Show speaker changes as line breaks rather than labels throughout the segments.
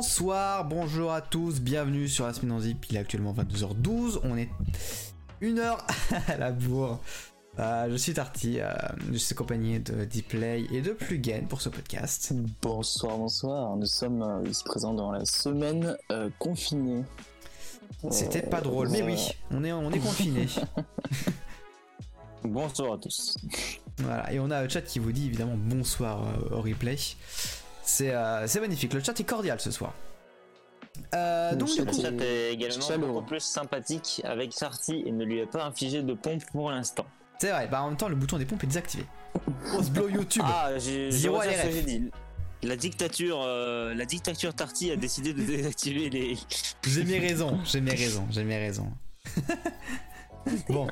Bonsoir, bonjour à tous, bienvenue sur la semaine en zip. Il est actuellement 22h12, on est une heure à la bourre. Euh, je suis Tarty, euh, je suis accompagné de Dplay et de Plugin pour ce podcast.
Bonsoir, bonsoir. Nous sommes euh, ici présents dans la semaine confinée.
C'était pas drôle, mais oui, on est, on est confiné.
Bonsoir à tous.
voilà, et on a un chat qui vous dit évidemment bonsoir au replay. C'est euh, c'est magnifique, le chat est cordial ce soir. Euh, donc
Le
coup,
chat
est également
chaleureux.
beaucoup plus sympathique avec Sarty et ne lui a pas infligé de pompe pour l'instant.
c'est vrai, bah en même temps le bouton des pompes est désactivé. On se blow YouTube.
Ah, j'ai dit. La dictature, euh, la dictature Tarty a décidé de désactiver les.
J'ai mes raisons, j'ai mes raisons, j'ai mes raisons. bon,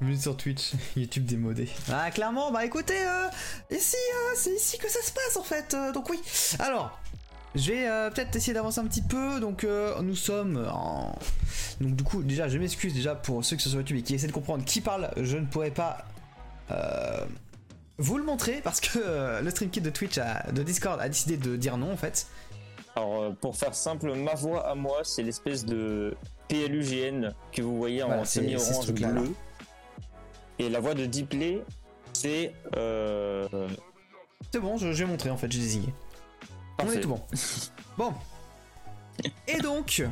Minute sur Twitch, YouTube démodé. Ah clairement, bah écoutez, euh, ici, euh, c'est ici que ça se passe en fait. euh, donc oui. Alors, je vais euh, peut-être essayer d'avancer un petit peu. Donc euh, nous sommes en. Donc du coup, déjà, je m'excuse déjà pour ceux qui sont sur YouTube et qui essaient de comprendre qui parle. Je ne pourrais pas. euh, vous le montrer parce que euh, le stream kit de Twitch a- de Discord a décidé de dire non en fait.
Alors, pour faire simple, ma voix à moi, c'est l'espèce de PLUGN que vous voyez en
Voilà,
semi-orange bleu. Et la voix de Deeplay, c'est. Euh,
C'est bon, je, je vais montrer en fait, j'ai désigné. On est tout bon. bon. Et donc,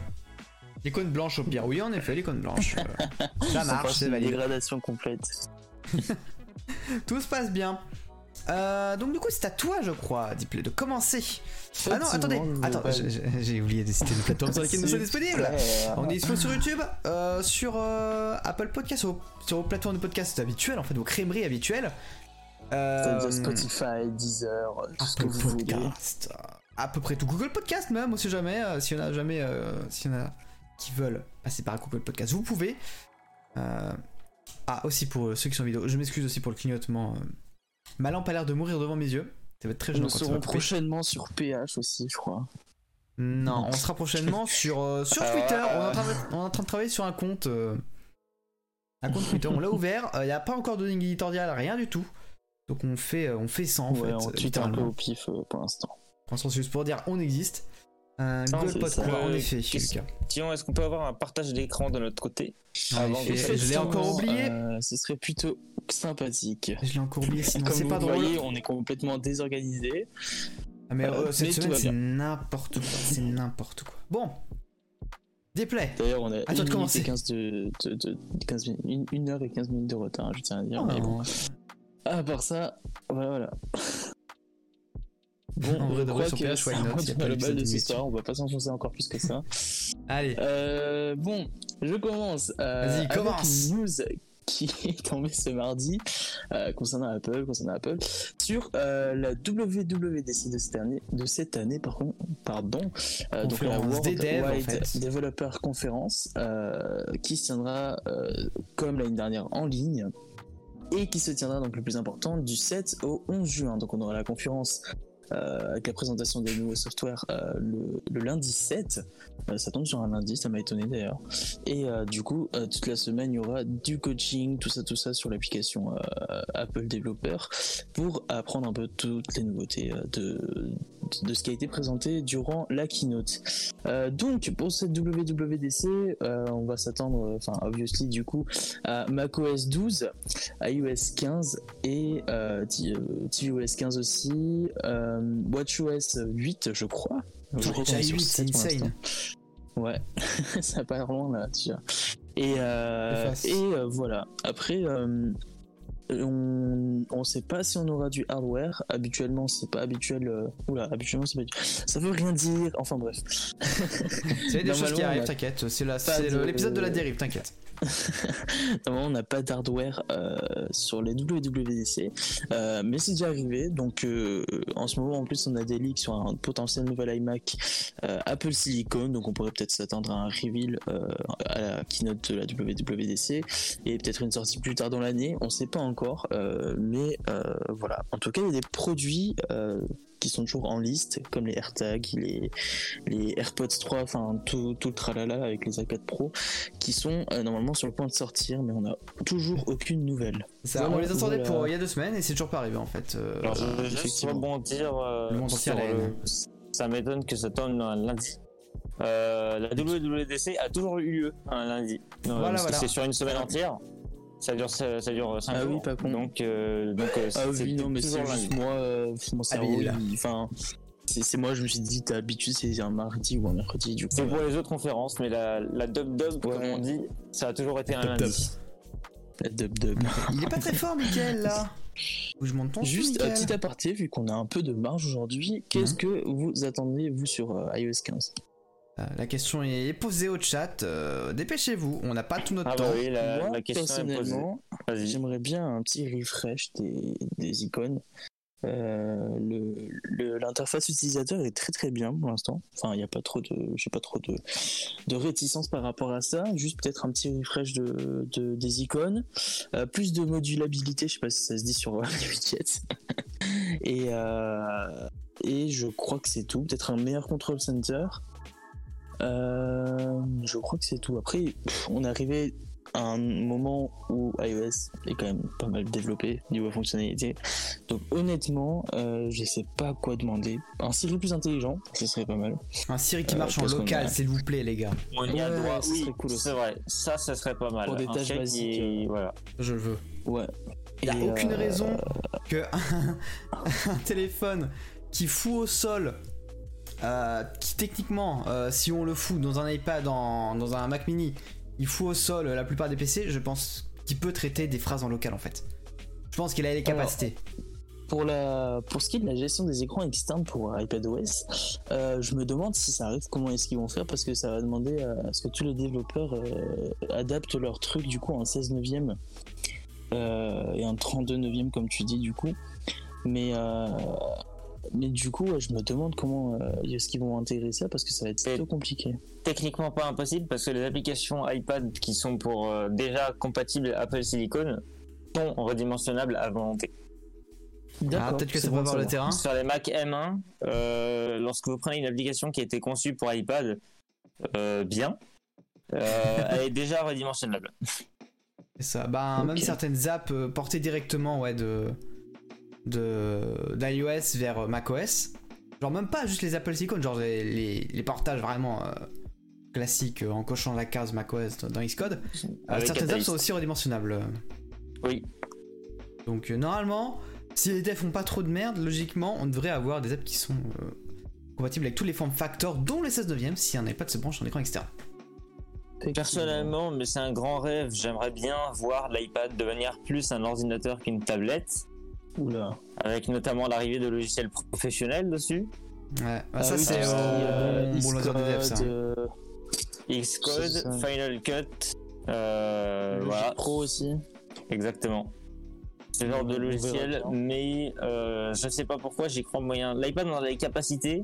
l'icône blanche au pire. Oui, en effet, l'icône blanche. euh, ça marche, c'est valide.
dégradation complète.
Tout se passe bien. Euh, donc du coup c'est à toi je crois Diplay de commencer. Ah non attendez, attends, j'ai- oublié de citer les plateformes sur lesquelles nous sommes disponibles. On est dispo sur YouTube, euh, sur euh, Apple Podcast, sur, sur vos plateformes de podcast habituelles, en fait vos crèmeries habituelles. Euh,
Spotify, Deezer, tout ce que
Apple
vous voulez.
Podcast, à peu près tout. Google Podcast même, on sait jamais, s'il y en a jamais, y en a qui veulent passer par Google Podcast, vous pouvez. Ah, aussi pour ceux qui sont en vidéo, je m'excuse aussi pour le clignotement. Ma lampe a l'air de mourir devant mes yeux. Ça va être très
Nous serons prochainement sur PH aussi, je crois.
Non, on sera prochainement sur, euh, sur
Alors,
Twitter.
euh,
On, est en train de, on est en train de travailler sur un compte. euh, un compte Twitter. On l'a ouvert. Il n'y a pas encore de ligne éditoriale, rien du tout. Donc on fait, euh, on fait ça en
ouais,
fait.
on tweet un peu
littéralement.
au pif euh, pour l'instant.
Pour l'instant, c'est juste pour dire on existe. Un
Non,
en
Euh,
effet, Lucas.
Est-ce qu'on peut avoir un partage d'écran de notre côté avant de faire-
je l'ai encore oublié.
Euh, ce serait plutôt sympathique.
Je l'ai encore oublié, sinon c'est pas
le
drôle.
voyez, on est complètement désorganisé.
Ah, mais euh,
Euh,
cette
mais
semaine, c'est n'importe quoi. C'est n'importe quoi. Bon. Déplay.
D'ailleurs, on a
À toi de
1 minute
commencer.
et 15 de, de, de- 15 minutes, une, une heure et 15 minutes de retard, je tiens à dire. mais bon.
Oh.
À part ça, voilà, voilà. Bon,
vrai,
crois
sur
que
PH, why not,
peu
y a pas
le
eu
bal
cette
de cette histoire, on va pas s'enfoncer encore plus que ça.
Allez.
Euh, bon, je commence. euh,
Vas-y,
avec
commence.
une news qui est tombée ce mardi euh, concernant Apple, concernant Apple, sur euh, la WWDC de cette année, de cette année par contre, pardon, euh, donc la
des devs, en fait.
Developer Conference, euh, qui se tiendra comme l'année dernière en ligne et qui se tiendra donc le plus important du 7 au 11 juin. Donc on aura la conférence avec la présentation des nouveaux softwares euh, le, lundi 7. Euh, ça tombe sur un lundi, ça m'a étonné d'ailleurs. Et euh, du coup, euh, toute la semaine, il y aura du coaching, tout ça, tout ça sur l'application euh, Apple Developer pour apprendre un peu toutes les nouveautés euh, de, de ce qui a été présenté durant la keynote. Euh, donc, pour cette WWDC, euh, on va s'attendre, euh, enfin, obviously, du coup, à macOS 12, iOS 15 et euh, euh, tvOS 15 aussi, euh, WatchOS 8, je crois. Je crois qu'on
Déjà
est sur
8, c'est
7 pour
insane.
Ouais, ça part loin là, tu vois. Et, euh, et euh, voilà. Après, euh, on, on sait pas si on aura du hardware. Habituellement, c'est pas habituel. euh, Oula, habituellement, c'est pas. habituel. Ça veut rien dire. Enfin bref.
C'est des choses qui arrivent, t'inquiète. C'est
de-
l'épisode de la dérive, t'inquiète.
Normalement, on n'a pas d'hardware euh, sur les WWDC, euh, mais c'est déjà arrivé. Donc, euh, en ce moment, en plus, on a des leaks sur un potentiel nouvel iMac Apple Silicon. Donc, on pourrait peut-être s'attendre à un reveal à la keynote de la WWDC et peut-être une sortie plus tard dans l'année. On ne sait pas encore, mais voilà. En tout cas, il y a des produits. Euh, qui sont toujours en liste, comme les AirTags, les, les AirPods 3, enfin tout, tout le tralala avec les iPad Pro, qui sont euh, normalement sur le point de sortir, mais on n'a toujours aucune nouvelle.
Ça,
Voilà,
on les attendait
voilà.
pour il y a deux semaines et c'est toujours pas arrivé en fait. Euh,
Alors, je vais juste rebondir euh,
Le
sur le, ça m'étonne que ça tombe un lundi. Euh, la WWDC a toujours eu lieu un lundi. Non,
Voilà,
parce que
voilà.
C'est sur une semaine entière. Ça dure, ça, ça dure 5
Ah
jours.
oui, pas con.
Donc, euh, donc euh,
Ah
c'est
oui, non, mais c'est juste moi, euh, mon cerveau, enfin, c'est moi, je me suis dit, t'as habitué, c'est un mardi ou un mercredi, du coup.
C'est pour les autres conférences, mais la, la dub dub, comme on dit, ça a toujours été un
Dub dub.
lundi.
La dub dub.
Il est pas très fort, Mickaël, là. Ou je monte ton son,
Juste un petit aparté, vu qu'on a un peu de marge aujourd'hui, qu'est-ce que vous attendez, vous, sur euh, iOS 15
Euh, La question est posée au chat. euh, Dépêchez-vous, on n'a pas tout notre
Ah
temps.
bah oui, la,
Moi,
la question
personnellement, j'aimerais bien un petit refresh des, des icônes. Euh, le- le- L'interface utilisateur est très très bien pour l'instant. Enfin, il n'y a pas trop de, j'ai pas trop de, de réticence par rapport à ça. Juste peut-être un petit refresh de, de- des icônes, Euh, plus de modulabilité. Je sais pas si ça se dit sur euh, les widgets. et euh, et je crois que c'est tout. Peut-être un meilleur control center. Euh, je crois que c'est tout. Après, on est arrivé à un moment où iOS est quand même pas mal développé niveau fonctionnalité. Donc honnêtement, euh, je sais pas quoi demander. Un Siri plus intelligent, ce serait pas mal.
Un Siri qui
Euh,
marche en local,
a-
s'il vous plaît, les gars.
On y a
Ouais,
droit,
ce
oui,
serait cool aussi.
c'est vrai. Ça, ça serait pas mal.
Pour des
Un
tâches basiques,
qui- Voilà.
Je le veux.
Ouais.
Il n'y a aucune
euh,
raison que un, un téléphone qui fout au sol, euh, qui techniquement, euh, si on le fout dans un iPad, dans, dans un Mac mini, il fout au sol la plupart des PC, je pense qu'il peut traiter des phrases en local en fait. Je pense qu'il a les capacités.
Pour, la, pour ce qui est de la gestion des écrans externes pour iPadOS, euh, je me demande si ça arrive, comment est-ce qu'ils vont faire, parce que ça va demander à ce que tous les développeurs adaptent leur truc du coup en 16 neuvième et en 32 neuvième comme tu dis du coup. Mais, mais du coup, ouais, je me demande comment euh, est-ce qu'ils vont intégrer ça, parce que ça va être plutôt compliqué.
Techniquement pas impossible parce que les applications iPad qui sont pour euh, déjà compatibles Apple Silicon sont redimensionnables à volonté.
Ah, peut-être que
c'est
ça
bon
prépare
de
le terrain.
Sur les Mac M1, euh, lorsque vous prenez une application qui a été conçue pour iPad euh, bien, euh, elle est déjà redimensionnable.
Ça. Bah, même certaines apps portées directement ouais, de d'iOS vers macOS. Genre même pas juste les Apple Silicon, genre les, les, les portages vraiment euh, classiques euh, en cochant la case macOS dans- dans Xcode. Euh, certaines apps sont aussi redimensionnables.
Oui.
Donc euh, normalement, si les devs font pas trop de merde, logiquement, on devrait avoir des apps qui sont euh, compatibles avec tous les form factors, dont les 16 neuvième, si un iPad se branche en écran externe.
Personnellement, mais c'est un grand rêve, j'aimerais bien voir l'iPad devenir plus un ordinateur qu'une tablette,
Oula.
avec notamment l'arrivée de logiciels professionnels dessus.
Ouais, bah,
Ah
ça
oui,
c'est euh,
euh,
bon des devs ça.
Xcode, euh,
Xcode. Final Cut, euh,
Logic
voilà,
Pro aussi.
exactement. Ce genre de logiciel, mais euh, je sais pas pourquoi j'y crois moyen. L'iPad on a les capacités.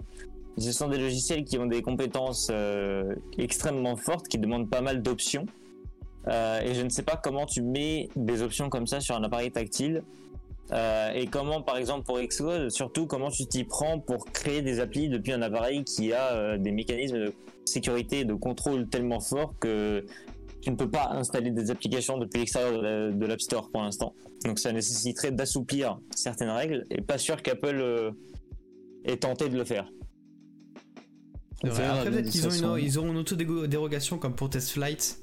Ce sont des logiciels qui ont des compétences euh, extrêmement fortes, qui demandent pas mal d'options. Euh, et je ne sais pas comment tu mets des options comme ça sur un appareil tactile. Euh, et comment, par exemple, pour Xcode, surtout comment tu t'y prends pour créer des applis depuis un appareil qui a euh, des mécanismes de sécurité et de contrôle tellement forts que tu ne peux pas installer des applications depuis l'extérieur de la- de l'App Store pour l'instant. Donc ça nécessiterait d'assouplir certaines règles et pas sûr qu'Apple euh, ait tenté de le faire.
Vrai. Après, peut-être qu'ils
toute
ont une,
façon.
ils auront une auto-dérogation comme pour Test Flight.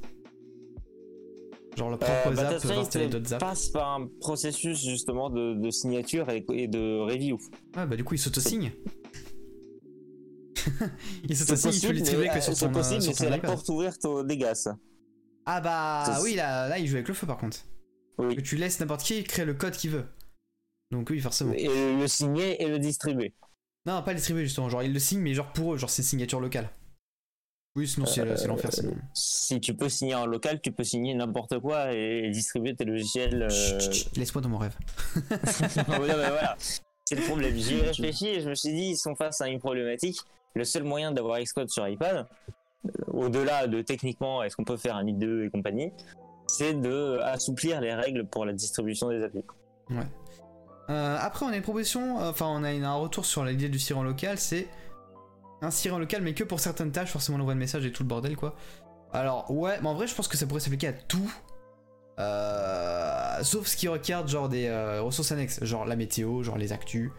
Genre propre
Euh, bah, Flight
installer d'autres apps.
passe par un processus justement de, de signature et, et de review.
Ouais, bah du coup, il s'auto-signe. il
C'est
s'auto-signe, il peut l'utiliser que
euh,
sur
c'est
ton, euh,
possible,
sur
mais c'est
ton
la porte ouverte aux dégâts, ça.
Ah bah
C'est-
oui, là, là, il joue avec le feu par contre.
Oui.
Que tu laisses n'importe qui créer le code qu'il veut. Donc oui, forcément.
Et le signer et le distribuer.
Non, pas le distribuer justement. Genre, il le signe, mais genre pour eux, genre c'est signature locale. Oui, sinon c'est
Euh,
c'est l'enfer sinon.
Si tu peux signer en local, tu peux signer n'importe quoi et, distribuer tes logiciels. euh,
Chut, chut, chut, Laisse-moi dans mon rêve.
Non, mais voilà. C'est le problème. J'y ai réfléchi et je me suis dit, ils sont face à une problématique. Le seul moyen d'avoir Xcode sur iPad, euh, au-delà de techniquement, est-ce qu'on peut faire un IDE et compagnie, c'est de assouplir les règles pour la distribution des applis.
Euh, après, on a une proposition, enfin, on a un retour sur l'idée du siren local, c'est un siren local, mais que pour certaines tâches, forcément, l'envoi de message et tout le bordel, quoi. Alors, ouais, mais en vrai, je pense que ça pourrait s'appliquer à tout. Euh, sauf ce qui requiert, genre, des euh, ressources annexes, genre la météo, genre les actus.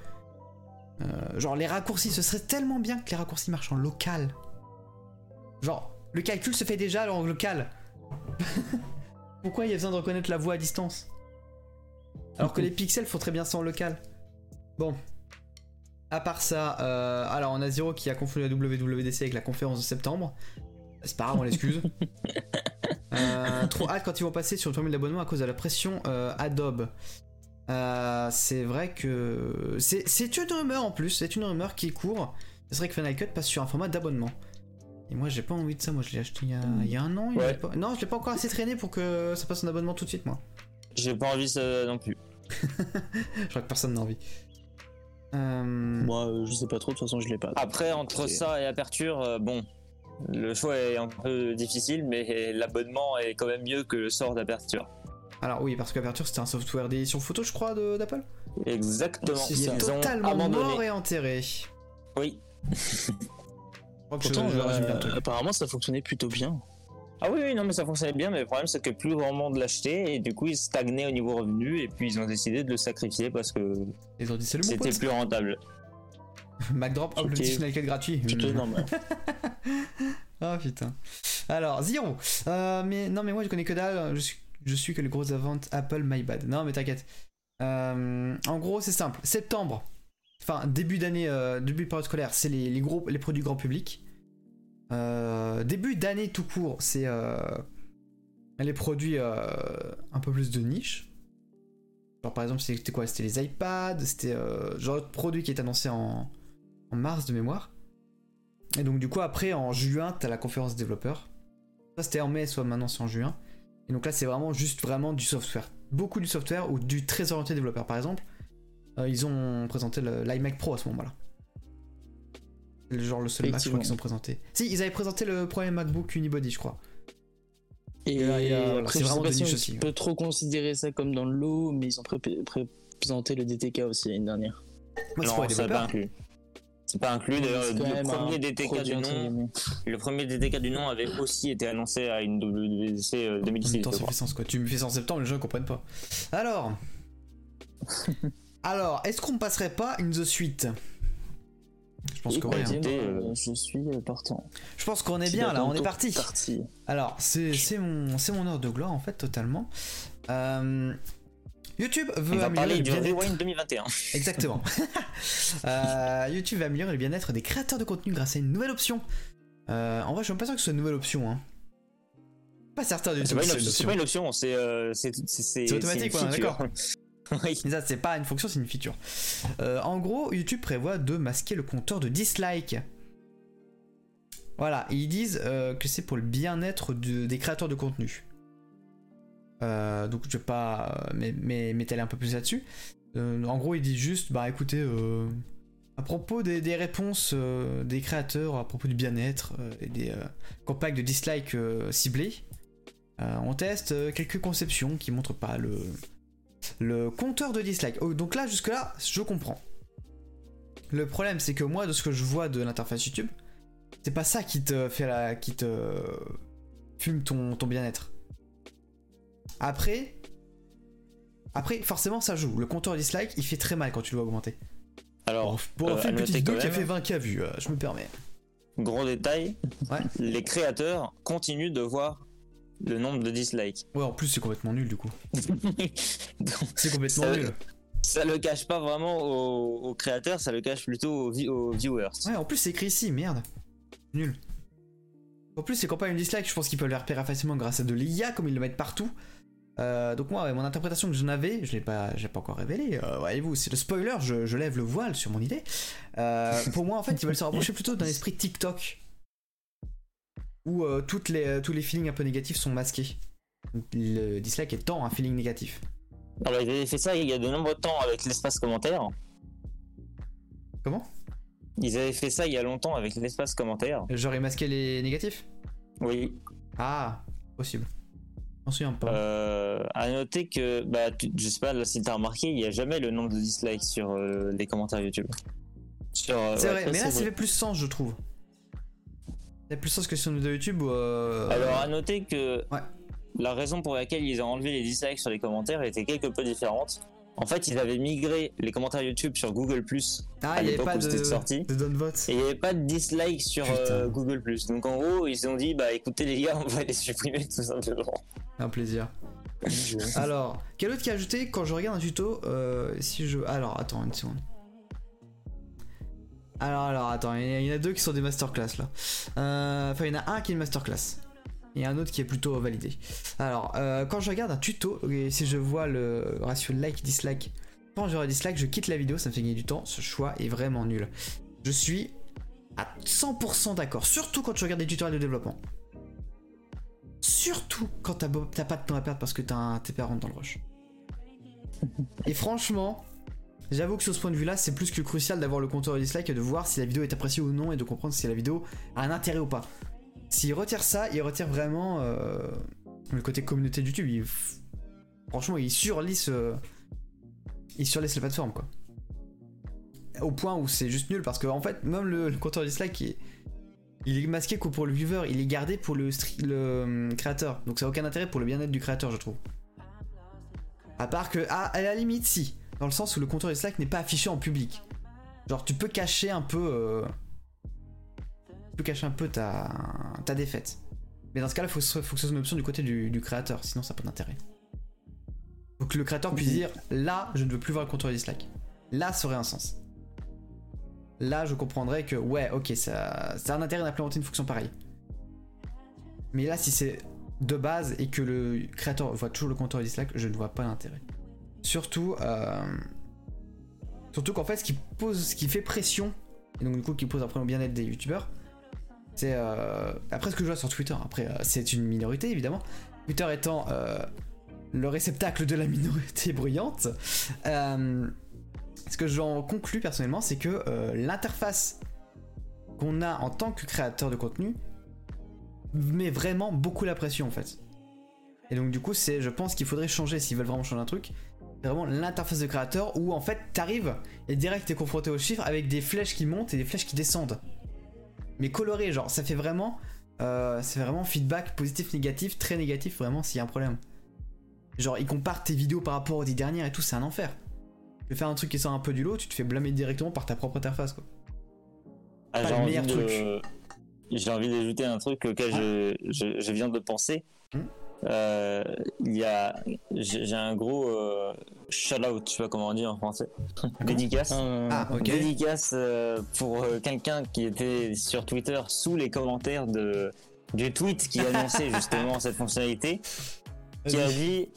Euh, genre les raccourcis, ce serait tellement bien que les raccourcis marchent en local. Genre, le calcul se fait déjà en local. Pourquoi il y a besoin de reconnaître la voix à distance? Alors que les pixels font très bien ça en local. Bon. À part ça, euh, alors on a Zero qui a confondu la WWDC avec la conférence de septembre. C'est pas grave, on l'excuse. Euh, trop hâte quand ils vont passer sur le 3000 d'abonnement à cause de la pression euh, Adobe. Euh, c'est vrai que c'est une rumeur en plus, c'est une rumeur qui court. C'est vrai que Final Cut passe sur un format d'abonnement. Et moi j'ai pas envie de ça, moi je l'ai acheté il y, a, il y a, un an. Il
Ouais.
pas... Non, je l'ai pas encore assez traîné pour que ça passe en abonnement tout de suite moi.
J'ai pas envie ça non plus.
Je crois que personne n'a envie. Euh,
Moi, euh, je sais pas trop, de toute façon, je l'ai pas.
Après, entre ça et aperture, euh, bon, le choix est un peu difficile, mais l'abonnement est quand même mieux que le sort d'aperture.
Alors oui, parce qu'Aperture c'était un software d'édition photo, je crois, d'Apple?
Exactement.
C'est
Il
ça.
est
Ils ont
totalement
abandonné.
mort et enterré.
Oui.
Je crois que je-
Pourtant,
je
euh, apparemment, ça fonctionnait plutôt bien.
Ah oui, oui, non, mais ça fonctionnait bien, mais le problème c'est que plus grand monde l'achetait, et du coup ils stagnaient au niveau revenu, et puis ils ont décidé de le sacrifier parce que
Ils ont dit salut mon
c'était plus rentable.
Macdrop, hop, le petit Final Cut gratuit.
Plutôt normal.
Ah putain. Alors, Zero. Euh, mais non, mais moi je connais que dalle. Je suis, je suis que les grosses ventes Apple, my bad. Non, mais t'inquiète. Euh, en gros, c'est simple. Septembre. Enfin, début d'année, euh, début de période scolaire, c'est les, les gros, les produits grand public. Euh, début d'année tout court, c'est euh, les produits euh, un peu plus de niche. Genre par exemple, c'était quoi? C'était les iPads, c'était genre de produit qui est annoncé en, mars de mémoire. Et donc du coup après en juin t'as la conférence développeur. Ça c'était en mai, soit maintenant c'est en juin. Et donc là c'est vraiment juste vraiment du software. Beaucoup du software ou du très orienté développeur par exemple. ils ont présenté le- l'iMac Pro à ce moment-là. C'est le genre le seul Mac je crois qu'ils ont présenté. Si ils avaient présenté le premier MacBook Unibody je crois.
Et,
Et là, il y a- voilà,
après,
c'est vraiment
pas si on
aussi.
peut trop considérer ça comme dans le lot, mais ils ont pré- pré- présenté le DTK aussi l'année dernière.
Moi c'est
non, n'est pas inclus. C'est pas inclus, d'ailleurs
C'est
le premier DTK du nom, le premier DTK du nom avait aussi été annoncé à une WWDC euh,
En même
2006.
temps,
je
ça
crois.
fait sens quoi. Tu me fais ça en septembre, les gens comprennent pas. Alors. Alors, est-ce qu'on passerait pas in the suite? Je pense que oui. hein.
Je suis euh, partant.
Je pense qu'on est bien là, on est parti.
parti.
Alors, c'est mon, mon heure de gloire en fait, totalement. Euh, YouTube
On
veut
va
améliorer le
du
bien-être.
Rewind 2021.
Exactement. Euh, YouTube va améliorer le bien-être des créateurs de contenu grâce à une nouvelle option. Euh, en vrai, je suis même pas sûr que ce soit une nouvelle option. Hein. Pas certain du tout.
C'est pas, une option, c'est pas une option, c'est euh,
automatique, ouais,
feature.
ça, c'est pas une fonction, c'est une feature. Euh, en gros, YouTube prévoit de masquer le compteur de dislikes. Voilà, ils disent euh, que c'est pour le bien-être de- des créateurs de contenu. Euh, donc je vais pas m'é- m'é- m'étaler un peu plus là-dessus. En gros, ils disent juste, bah écoutez, à propos des, réponses des créateurs, à propos du bien-être et des campagnes de dislikes euh, ciblées, on teste quelques conceptions qui montrent pas le, le compteur de dislikes. Oh, donc là, jusque-là, je comprends. Le problème, c'est que moi, de ce que je vois de l'interface YouTube, c'est pas ça qui te fait la. qui te. fume ton, ton bien-être. Après. Après, forcément, ça joue. Le compteur de dislikes, il fait très mal quand tu le vois augmenter.
Alors,
Pour
euh,
faire une
à
petite vidéo qui a fait 20k vues, euh, je me permets.
Gros détail,
Ouais.
les créateurs continuent de voir le nombre de dislikes.
Ouais, en plus, c'est complètement nul du coup. C'est complètement
Ça-
nul.
ça le cache pas vraiment aux, aux créateurs, ça le cache plutôt aux, vi- aux viewers.
Ouais, en plus, c'est écrit ici, merde. Nul. En plus, ces campagnes de dislike, je pense qu'ils peuvent les repérer facilement grâce à de l'IA, comme ils le mettent partout. Euh, donc moi, ouais, mon interprétation que j'en avais, je l'ai pas, j'ai pas encore révélé. Euh, Voyez-vous, c'est le spoiler. Je, je lève le voile sur mon idée. Euh, pour moi, en fait, ils veulent se rapprocher plutôt d'un esprit TikTok, où euh, toutes les, euh, tous les feelings un peu négatifs sont masqués. Le dislike étant un feeling négatif.
Alors, ils avaient fait ça il y a de nombreux temps avec l'espace commentaire.
Comment?
Ils avaient fait ça il y a longtemps avec l'espace commentaire.
J'aurais masqué les négatifs?
Oui.
Ah, possible. J'en souviens pas.
Euh, à noter que, bah, tu- je sais pas là, si t'as remarqué, il y a jamais le nombre de dislikes sur euh, les commentaires YouTube. Sur, euh,
c'est
ouais,
vrai, mais là,
c'est
ça fait plus sens, je trouve. Fait plus sens que sur une vidéo YouTube où. euh,
Alors, à noter que
Ouais.
la raison pour laquelle ils ont enlevé les dislikes sur les commentaires était quelque peu différente. En fait, ils avaient migré les commentaires YouTube sur Google Plus
Ah,
à
il n'y avait
l'époque
pas
où c'était
de,
sorti.
de.
Et il n'y avait pas de dislike sur euh. Google Plus. Donc en gros, ils se sont dit, bah écoutez les gars, on va les supprimer tout simplement.
Un plaisir. Alors, quel autre qui a ajouté quand je regarde un tuto euh, Si je. Alors, attends une seconde. Alors, alors, attends, il y en a- deux qui sont des masterclass là. Euh, Enfin, il y en a un qui est une masterclass. Et un autre qui est plutôt validé. Alors, euh, quand je regarde un tuto, et si je vois le ratio like-dislike, quand j'aurai dislike, je quitte la vidéo, ça me fait gagner du temps. Ce choix est vraiment nul. Je suis à 100% d'accord, surtout quand tu regardes des tutoriels de développement. Surtout quand t'as pas de temps à perdre parce que un- tes parents dans le rush. Et franchement, j'avoue que sur ce point de vue-là, c'est plus que crucial d'avoir le compteur dislike et de voir si la vidéo est appréciée ou non et de comprendre si la vidéo a un intérêt ou pas. S'il retire ça, il retire vraiment euh, le côté communauté de YouTube. Franchement, il surlisse, euh, il surlisse la plateforme quoi. Au point où c'est juste nul parce que en fait, même le, compteur dislike, il est, masqué que pour le viewer, il est gardé pour le, le hum, créateur. Donc ça n'a aucun intérêt pour le bien-être du créateur, je trouve. À part que, ah, à la limite, si. Dans le sens où le compteur de Slack n'est pas affiché en public. Genre, tu peux cacher un peu. euh, Tu peux cacher un peu ta, ta défaite. Mais dans ce cas-là, il faut, que ce soit- faut que ce soit une option du côté du, du créateur, sinon ça n'a pas d'intérêt. Faut que le créateur puisse dire là, je ne veux plus voir le compteur de Slack. Là, ça aurait un sens. Là, je comprendrais que, ouais, ok, ça, ça a un intérêt d'implémenter une fonction pareille. Mais là, si c'est de base et que le créateur voit toujours le compteur de Slack, je ne vois pas l'intérêt. Surtout, euh, surtout qu'en fait, ce qui pose, ce qui fait pression, et donc du coup, qui pose un problème au bien-être des youtubeurs, c'est euh, après ce que je vois sur Twitter. Après, euh, c'est une minorité évidemment. Twitter étant le réceptacle de la minorité bruyante. Ce que j'en conclus personnellement, c'est que l'interface qu'on a en tant que créateur de contenu met vraiment beaucoup la pression en fait. Et donc du coup, c'est, je pense qu'il faudrait changer s'ils veulent vraiment changer un truc. C'est vraiment l'interface de créateur où en fait t'arrives et direct t'es confronté aux chiffres avec des flèches qui montent et des flèches qui descendent. Mais colorées, genre ça fait vraiment, euh, c'est vraiment feedback positif, négatif, très négatif vraiment s'il y a un problème. Genre ils comparent tes vidéos par rapport aux dix dernières et tout, c'est un enfer. Tu fais un truc qui sort un peu du lot, tu te fais blâmer directement par ta propre interface quoi.
Ah,
Pas
j'ai
le
envie
meilleur
de- J'ai envie d'ajouter un truc auquel je, je, je viens de penser.
Hmm.
Euh, Il y a, j'ai un gros euh, shout out, tu vois comment on dit en français. Dédicace.
Ah.
Dédicace euh, pour euh, quelqu'un qui était sur Twitter sous les commentaires de, du tweet qui annonçait justement cette fonctionnalité, qui a dit,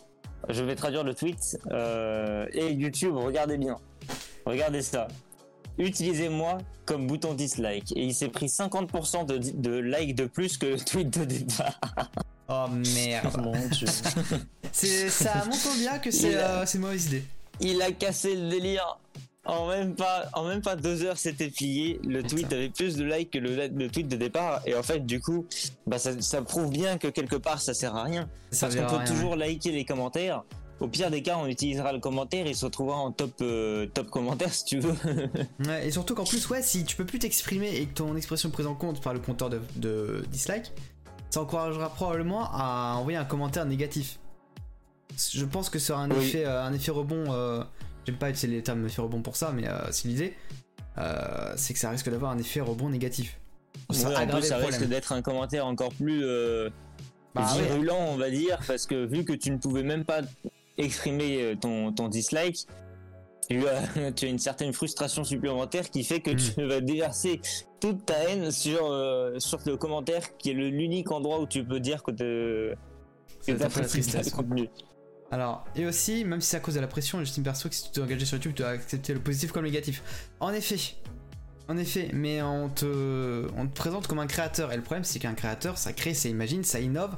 je vais traduire le tweet, euh, et YouTube, regardez bien, regardez ça, utilisez-moi comme bouton dislike, et il s'est pris 50% de, de like de plus que le tweet de départ.
Oh merde.
Mon Dieu.
C'est, ça montre bien que c'est,
Il a-
euh, c'est une mauvaise idée.
Il a cassé le délire. En même pas, en même pas deux heures, c'était plié. Le tweet
Putain.
avait plus de likes que le, le tweet de départ. Et en fait, du coup, bah, ça, ça prouve bien que quelque part, ça sert à rien.
Ça
Parce qu'on peut
rien,
toujours liker les commentaires. Au pire des cas, on utilisera le commentaire et il se retrouvera en top, euh, top commentaire si tu veux.
Ouais, et surtout qu'en plus, ouais, si tu peux plus t'exprimer et que ton expression est prise en compte par le compteur de, de dislike, ça encouragera probablement à envoyer un commentaire négatif. Je pense que ça aura un,
Oui.
effet, euh, un effet rebond. euh, J'aime pas utiliser les termes effet rebond pour ça, mais euh, c'est l'idée. Euh, c'est que ça risque d'avoir un effet rebond négatif. Ça
Ouais, en plus, ça risque d'être un commentaire encore plus
Bah ouais.
virulent, on va dire, parce que vu que tu ne pouvais même pas exprimer ton, ton dislike, tu as, tu as une certaine frustration supplémentaire qui fait que
Mm.
tu vas déverser toute ta haine sur, euh, sur le commentaire qui est l'unique endroit où tu peux dire que te- que le contenu.
Alors, et aussi, même si c'est à cause de la pression, j'estime perso que si tu t'es engagé sur YouTube, tu dois accepter le positif comme le négatif. En effet, en effet, mais on te, on te présente comme un créateur. Et le problème, c'est qu'un créateur, ça crée, ça imagine, ça innove,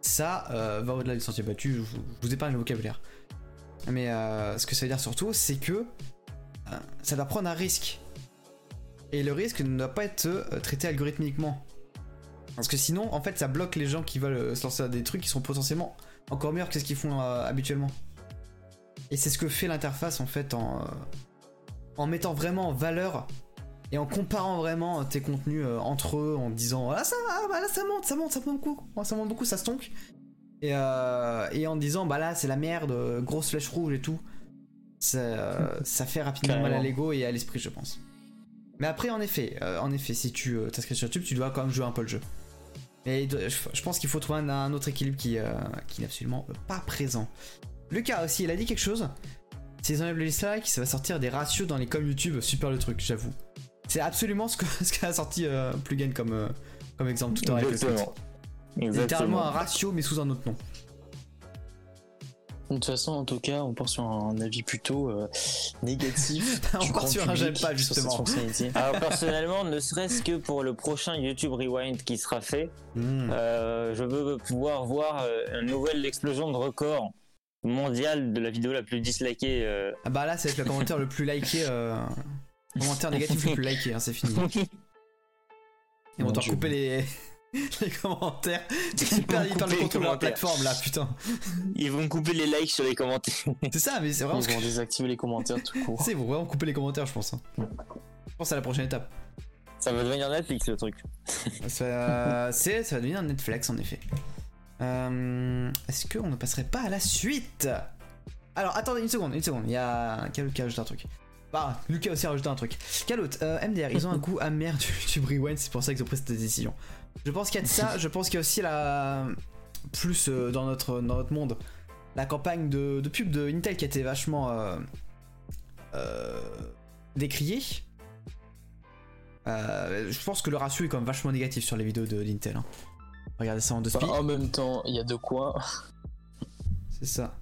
ça euh, va au-delà des sentiers battus. Je vous, je vous épargne le vocabulaire. Mais euh, ce que ça veut dire surtout, c'est que euh, ça doit prendre un risque. Et le risque ne doit pas être euh, traité algorithmiquement. Parce que sinon, en fait, ça bloque les gens qui veulent euh, se lancer à des trucs qui sont potentiellement encore meilleurs que ce qu'ils font euh, habituellement. Et c'est ce que fait l'interface en fait en, euh, en mettant vraiment en valeur et en comparant vraiment tes contenus euh, entre eux en disant ah ça va, bah là ça monte, ça monte, ça monte beaucoup, ça monte beaucoup, ça stonk. Et, et en disant bah là c'est la merde, grosse flèche rouge et tout. ça, ça fait rapidement mal à l'ego et à l'esprit, je pense. Mais après, en effet, euh, en effet, si tu euh, t'inscris sur YouTube, tu dois quand même jouer un peu le jeu. Mais je, pense qu'il faut trouver un, un autre équilibre qui, euh, qui n'est absolument pas présent. Lucas aussi, il a dit quelque chose. S'ils enlèvent le dislike, ça va sortir des ratios dans les com YouTube. Super le truc, j'avoue. C'est absolument ce que- ce qu'a sorti Plugin comme, comme exemple tout à l'heure.
Exactement.
tweet. Littéralement un ratio, mais sous un autre nom.
De toute façon, en tout cas, on part sur un avis plutôt euh, négatif.
On part sur un j'aime pas, justement.
Alors personnellement, ne serait-ce que pour le prochain YouTube Rewind qui sera fait,
Hmm.
euh, je veux pouvoir voir euh, une nouvelle explosion de record mondial de la vidéo la plus dislikée. euh.
Ah bah là, ça va être le commentaire le plus liké. Euh... Commentaire négatif le plus liké, hein, c'est fini. Et on
Mon
doit
Dieu.
couper les... les commentaires. C'est le
couper les
de la plateforme là, putain.
Ils vont couper les likes sur les commentaires.
C'est ça, mais c'est
Ils
vraiment que
vont désactiver les commentaires tout court.
c'est. Ils vont vraiment couper les commentaires, je pense. hein. Je pense à la prochaine étape.
Ça va devenir Netflix le truc.
Ça, c'est, ça va devenir Netflix en effet. Euh, Est-ce qu'on ne passerait pas à la suite? Alors attendez une seconde, une seconde. Il y a Kalout qui a rajouté un truc. Bah, Lucas aussi a rajouté un truc. Kalout, euh, MDR, ils ont un goût amer du YouTube Rewind, c'est pour ça qu'ils ont pris cette décision. Je pense qu'il y a de ça, je pense qu'il y a aussi la. Plus euh, dans, notre, dans notre monde, la campagne de, de pub de Intel qui a été vachement. euh, euh, décriée. Je pense que le ratio est quand même vachement négatif sur les vidéos de l'Intel. hein. Regardez ça en deux.
Enfin, en même temps, il y a de quoi.
C'est ça.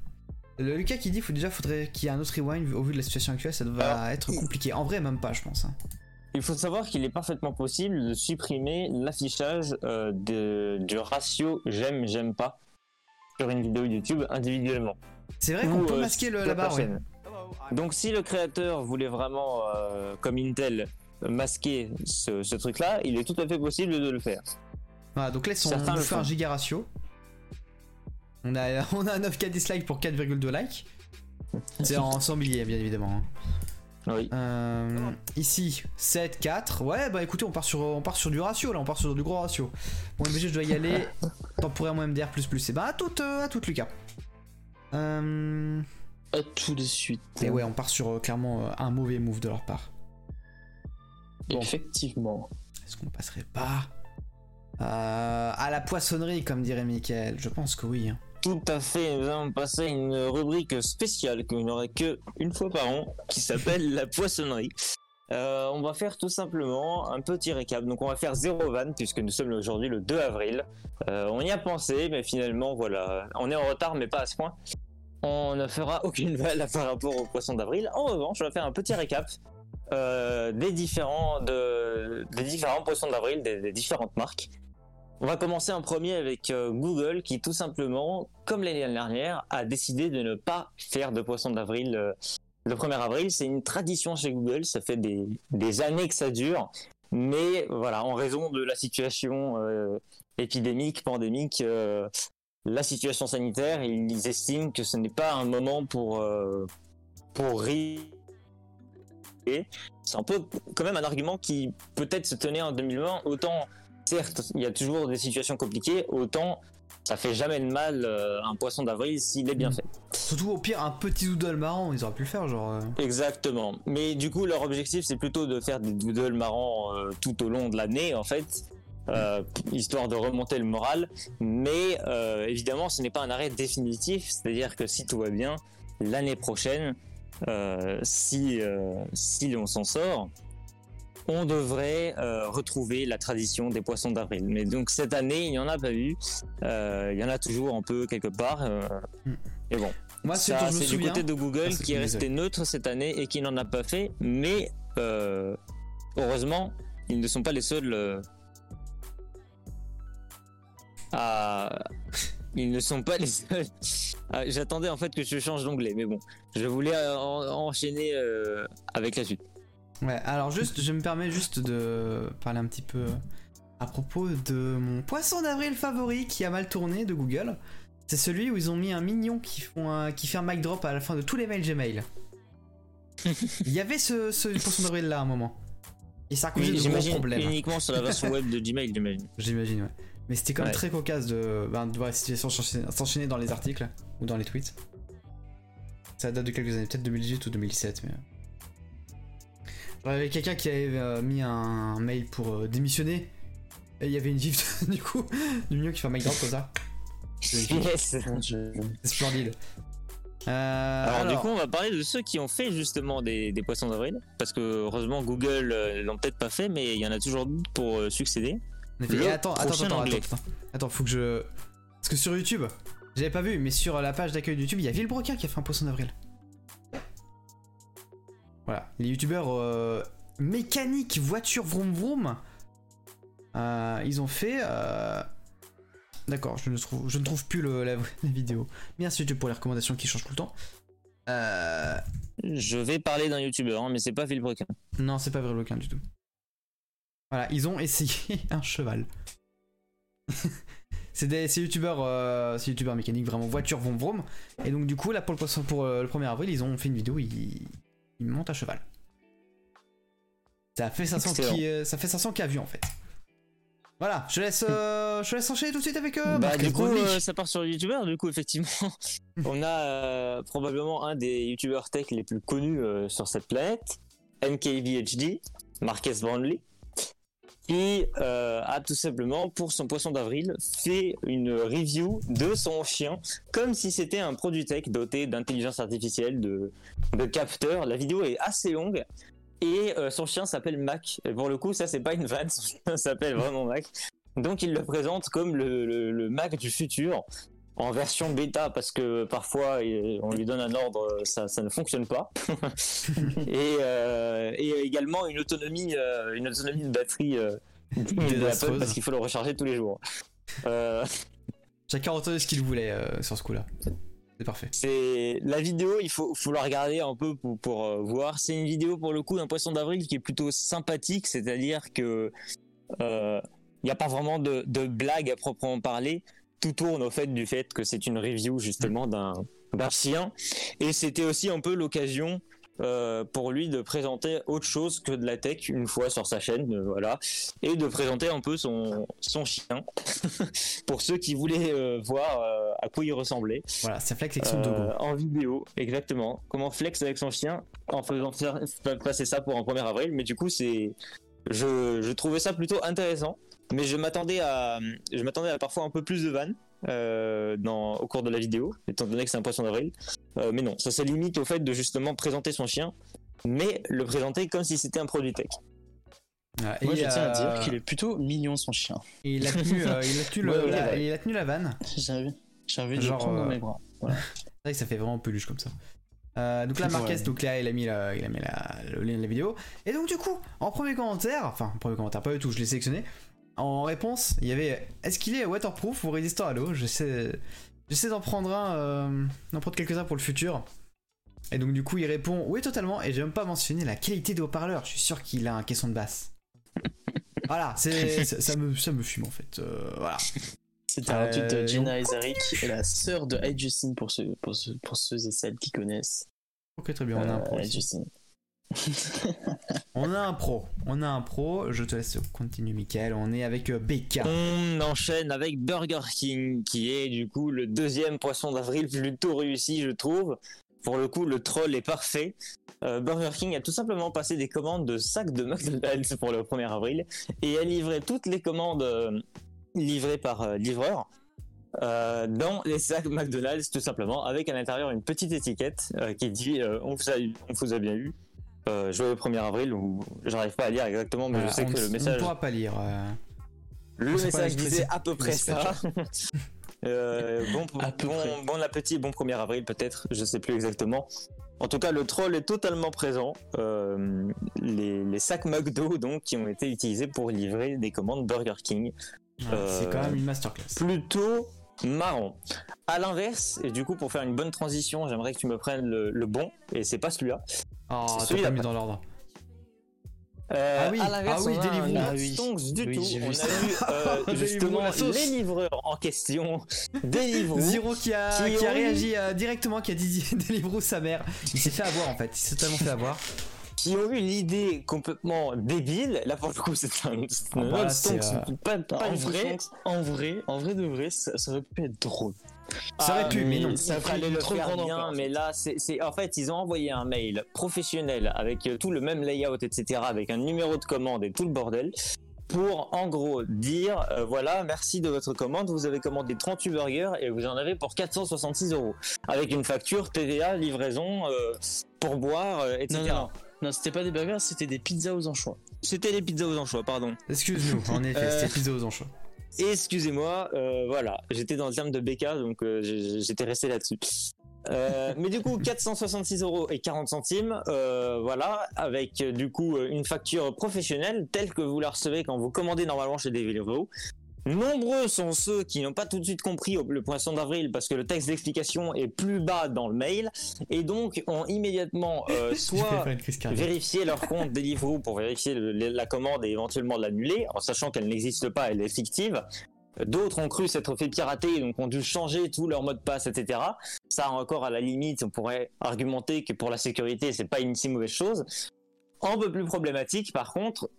Le Lucas qui dit faut déjà faudrait qu'il y ait un autre rewind au vu de la situation actuelle, ça va
Alors,
être compliqué. En vrai, même pas, je pense. hein.
Il faut savoir qu'il est parfaitement possible de supprimer l'affichage euh, de- du ratio j'aime, j'aime pas sur une vidéo YouTube individuellement.
C'est vrai qu'on peut
euh,
masquer le, la barre, ouais.
Donc si le créateur voulait vraiment, euh, comme Intel, masquer ce, ce truc-là, il est tout à fait possible de le faire.
Voilà, donc là, ils sont-
Certains
on
le
fait un giga ratio. On a, on a 9K dislikes pour 4,2 likes. C'est en 100 milliers, bien évidemment. hein.
Oui.
Euh, ici, 7, 4. Ouais, bah écoutez, on part, sur, on part sur du ratio là, on part sur du gros ratio. Bon, MBG, je dois y aller. Temporairement MDR. Et bah, à toute, euh, à toute Lucas. Euh,
À tout de suite.
et ouais, on part sur euh, clairement euh, un mauvais move de leur part. bon.
Effectivement.
Est-ce qu'on passerait pas euh, à la poissonnerie, comme dirait Michael? Je pense que oui. hein.
Tout à fait, nous allons passer à une rubrique spéciale que vous n'aurez que fois par an, qui s'appelle la poissonnerie. Euh, on va faire tout simplement un petit récap. Donc on va faire zéro van puisque nous sommes aujourd'hui le 2 avril. Euh, on y a pensé, mais finalement voilà, on est en retard, mais pas à ce point. On ne fera aucune vanne par rapport au poisson d'avril. En revanche, on va faire un petit récap euh, des différents de, poissons d'avril, des différentes marques. On va commencer en premier avec euh, Google qui tout simplement, comme l'année dernière, a décidé de ne pas faire de poisson d'avril euh, le 1er avril. C'est une tradition chez Google, ça fait des, années que ça dure. Mais voilà, en raison de la situation euh, épidémique, pandémique, la situation sanitaire, ils estiment que ce n'est pas un moment pour, pour rire. C'est un peu quand même un argument qui peut-être se tenait en 2020, autant certes, il y a toujours des situations compliquées, autant ça fait jamais de mal euh, un poisson d'avril s'il est bien
Mm.
fait.
Surtout au pire, un petit doodle marrant, ils auraient pu le faire, genre. euh,
Exactement. Mais du coup, leur objectif, c'est plutôt de faire des doodles marrants euh, tout au long de l'année, en fait, euh, histoire de remonter le moral. Mais euh, évidemment, ce n'est pas un arrêt définitif, c'est-à-dire que si tout va bien, l'année prochaine, euh, si, euh, si on s'en sort, on devrait euh, retrouver la tradition des poissons d'avril. Mais donc cette année, il n'y en a pas eu. Euh, il y en a toujours un peu quelque part. euh,
Mm.
et bon,
Moi, c'est
du
souviens.
côté de Google
Ah,
qui est resté neutre cette année et qui n'en a pas fait. Mais heureusement, ils ne sont pas les seuls à. Ils ne sont pas les seuls. Ah, J'attendais en fait que je change d'onglet, mais bon, je voulais en- enchaîner avec la suite.
Ouais, alors juste, je me permets juste de parler un petit peu à propos de mon poisson d'avril favori qui a mal tourné de Google. C'est celui où ils ont mis un mignon qui, font un- qui fait un mic drop à la fin de tous les mails Gmail. Il y avait ce, ce poisson d'avril là à un moment. Et ça a causé de gros
J'imagine
problèmes.
uniquement sur la version web de Gmail, j'imagine.
J'imagine, ouais. Mais c'était quand même
Ouais.
très cocasse de, ben, de voir la situation s'enchaîner s'enchaîner dans les articles ou dans les tweets. Ça date de quelques années, peut-être 2018 ou 2017, mais. Il y avait quelqu'un qui avait euh, mis un mail pour euh, démissionner. Et il y avait une gif du coup du mignon qui fait un mic drop comme ça.
Yes.
C'est splendide. Euh,
alors, du coup, on va parler de ceux qui ont fait justement des, des poissons d'avril, parce que heureusement Google l'ont peut-être pas fait, mais il y en a toujours d'autres pour succéder. Le
Et attends, attends, attends, attends,
anglais.
attends, attends, faut que je. Parce que sur YouTube, j'avais pas vu, mais sur la page d'accueil de YouTube, il y a Villebrequin qui a fait un poisson d'avril. Voilà, les youtubeurs euh, mécaniques, voiture, vroom vroom, euh, ils ont fait. euh, D'accord, je ne trouve, je ne trouve plus le- la, la vidéo. Merci YouTube pour les recommandations qui changent tout le temps. Euh,
Je vais parler d'un youtubeur, hein, mais c'est pas Villebrequin.
non, c'est pas Villebrequin du tout. Voilà, ils ont essayé un cheval. c'est des c'est youtubeurs euh, c'est youtubeurs mécaniques vraiment voiture vroom vroom et donc du coup là pour le poisson- pour euh, le 1er avril ils ont fait une vidéo ils, ils montent à cheval. Ça fait 500
Excellent.
qui euh, ça fait 500 qui a vu en fait. Voilà, je laisse euh, je laisse enchaîner tout de suite avec eux.
bah, du coup, euh, ça part sur youtubeur. Du coup, effectivement, on a euh, probablement un des youtubeurs tech les plus connus euh, sur cette planète, MKVHD, Marques Brownlee, qui euh, a tout simplement, pour son poisson d'avril, fait une review de son chien, comme si c'était un produit tech doté d'intelligence artificielle, de, de capteurs. La vidéo est assez longue. Et euh, son chien s'appelle Mac. Pour le coup, ça c'est pas une vanne, son chien s'appelle vraiment Mac. Donc il le présente comme le Mac du futur en version bêta parce que parfois euh, on lui donne un ordre, euh, ça, ça ne fonctionne pas. et, euh, et également une autonomie, une autonomie de batterie de. Apple parce qu'il faut le recharger tous les jours. Euh,
Chacun retenu ce qu'il voulait euh, sur ce coup-là. C'est parfait.
c'est la vidéo, il faut, faut la regarder un peu pour, pour euh, voir. C'est une vidéo pour le coup d'un poisson d'avril qui est plutôt sympathique, c'est-à-dire que il n'y a pas vraiment de, de blague à proprement parler. Tout tourne au fait du fait que c'est une review justement d'un d'un chien, et c'était aussi un peu l'occasion. euh, pour lui de présenter autre chose que de la tech une fois sur sa chaîne, euh, voilà, et de présenter un peu son, son chien pour ceux qui voulaient euh, voir à quoi il ressemblait.
Voilà, c'est flex section de
Euh,
go.
en vidéo, exactement. Comment flex avec son chien en faisant faire- passer ça pour un 1er avril. Mais du coup, c'est, je, je trouvais ça plutôt intéressant. Mais je m'attendais à, je m'attendais à parfois un peu plus de vannes euh, dans, au cours de la vidéo, étant donné que c'est un poisson d'avril. Euh, mais non, ça se limite au fait de justement présenter son chien, mais le présenter comme si c'était un produit tech.
Moi,
et,
je tiens à
euh,
dire qu'il est plutôt mignon, son chien.
et il a tenu, euh, il a tenu, le-
Ouais, ouais,
la,
ouais.
il a tenu la vanne.
J'ai envie, j'ai envie de
Genre,
le prendre
euh,
dans mes bras.
C'est vrai que ça fait vraiment peluche comme ça. Euh, donc là, Marquez,
Ouais.
donc là, il a mis, la, il a mis la- le lien de la vidéo. Et donc, du coup, en premier commentaire, enfin, en premier commentaire, pas du tout, je l'ai sélectionné. En réponse, il y avait Est-ce qu'il est waterproof ou résistant à l'eau? J'essaie j'essaie d'en prendre un, euh, d'en prendre quelques-uns pour le futur. Et donc, du coup, il répond Oui, totalement. Et j'ai même pas mentionné la qualité des haut-parleurs. Je suis sûr qu'il a un caisson de basse. voilà, c'est, ça, ça me, ça me fume en fait. Euh, voilà.
C'était un tweet
Euh,
de Gina Ezaric, et la sœur de Hey Justine pour ceux, pour, ceux, pour ceux et celles qui connaissent.
Ok, très bien, on a un pro. On a un pro, on a un pro, je te laisse continuer Michael, on est avec euh, BK.
On enchaîne avec Burger King, qui est du coup le deuxième poisson d'avril plutôt réussi, je trouve. Pour le coup, le troll est parfait. Euh, Burger King a tout simplement passé des commandes de sacs de McDonald's pour le 1er avril et a livré toutes les commandes euh, livrées par livreur dans les sacs McDonald's tout simplement avec à l'intérieur une petite étiquette qui dit on, vous a, on vous a bien eu. Euh, joyeux 1er avril ou j'arrive pas à lire exactement mais
Voilà,
je sais
on,
que le
on ne
message
pourra pas lire. euh.
le message disait à peu près ça. Euh, bon, bon, bon appétit, bon 1er avril peut-être, je sais plus exactement. En tout cas, le troll est totalement présent. Euh, les, les sacs McDo donc qui ont été utilisés pour livrer des commandes Burger King.
C'est quand même une masterclass.
Plutôt marrant. À l'inverse, et du coup pour faire une bonne transition, j'aimerais que tu me prennes le, le bon, et c'est pas celui-là.
Oh,
c'est
t'as pas mis dans l'ordre.
Euh,
Ah oui,
à
ah oui,
on a
Deliveroo.
un
Ah oui.
stonks du
Oui,
tout.
j'ai vu
On
ça.
a eu euh, justement
la sauce.
les livreurs en question. Deliveroo.
Zero qui a,
Qui
qui a
eu-
réagi euh, directement, qui a dit Deliveroo sa mère. Il s'est fait avoir en fait, il s'est tellement fait avoir.
Qui ont eu l'idée complètement débile. Là, pour le coup, c'est un,
Ah
un
bah, euh,
pas, pas
en vrai, en vrai, en vrai de vrai, ça, ça aurait pu être drôle.
Ça aurait pu, mais non.
Ça
fallait le
trop
faire bien, mais là, c'est, c'est- en fait, ils ont envoyé un mail professionnel avec euh, tout le même layout, etc., avec un numéro de commande et tout le bordel, pour en gros dire, euh, voilà, merci de votre commande, vous avez commandé 38 burgers et vous en avez pour 466 euros, avec une facture TVA, livraison, euh, pourboire, euh, etc.
Non, non, non, c'était pas des burgers, c'était des pizzas aux anchois.
C'était les pizzas aux anchois, pardon.
Excuse-nous, en effet,
Euh,
c'était pizza aux anchois.
Excusez-moi, euh, voilà, j'étais dans le terme de BK, donc euh, j'étais resté là-dessus. Euh, mais du coup, 466 euros et 40 centimes, euh, voilà, avec du coup une facture professionnelle telle que vous la recevez quand vous commandez normalement chez Deliveroo. Nombreux sont ceux qui n'ont pas tout de suite compris le poisson d'avril parce que le texte d'explication est plus bas dans le mail et donc ont immédiatement euh, soit vérifier leur compte Deliveroo pour vérifier le- la commande et éventuellement l'annuler, en sachant qu'elle n'existe pas, elle est fictive. D'autres ont cru s'être fait pirater, donc ont dû changer tout leur mot de passe, etc. Ça encore à la limite, on pourrait argumenter que pour la sécurité, c'est pas une si mauvaise chose. Un peu plus problématique, par contre,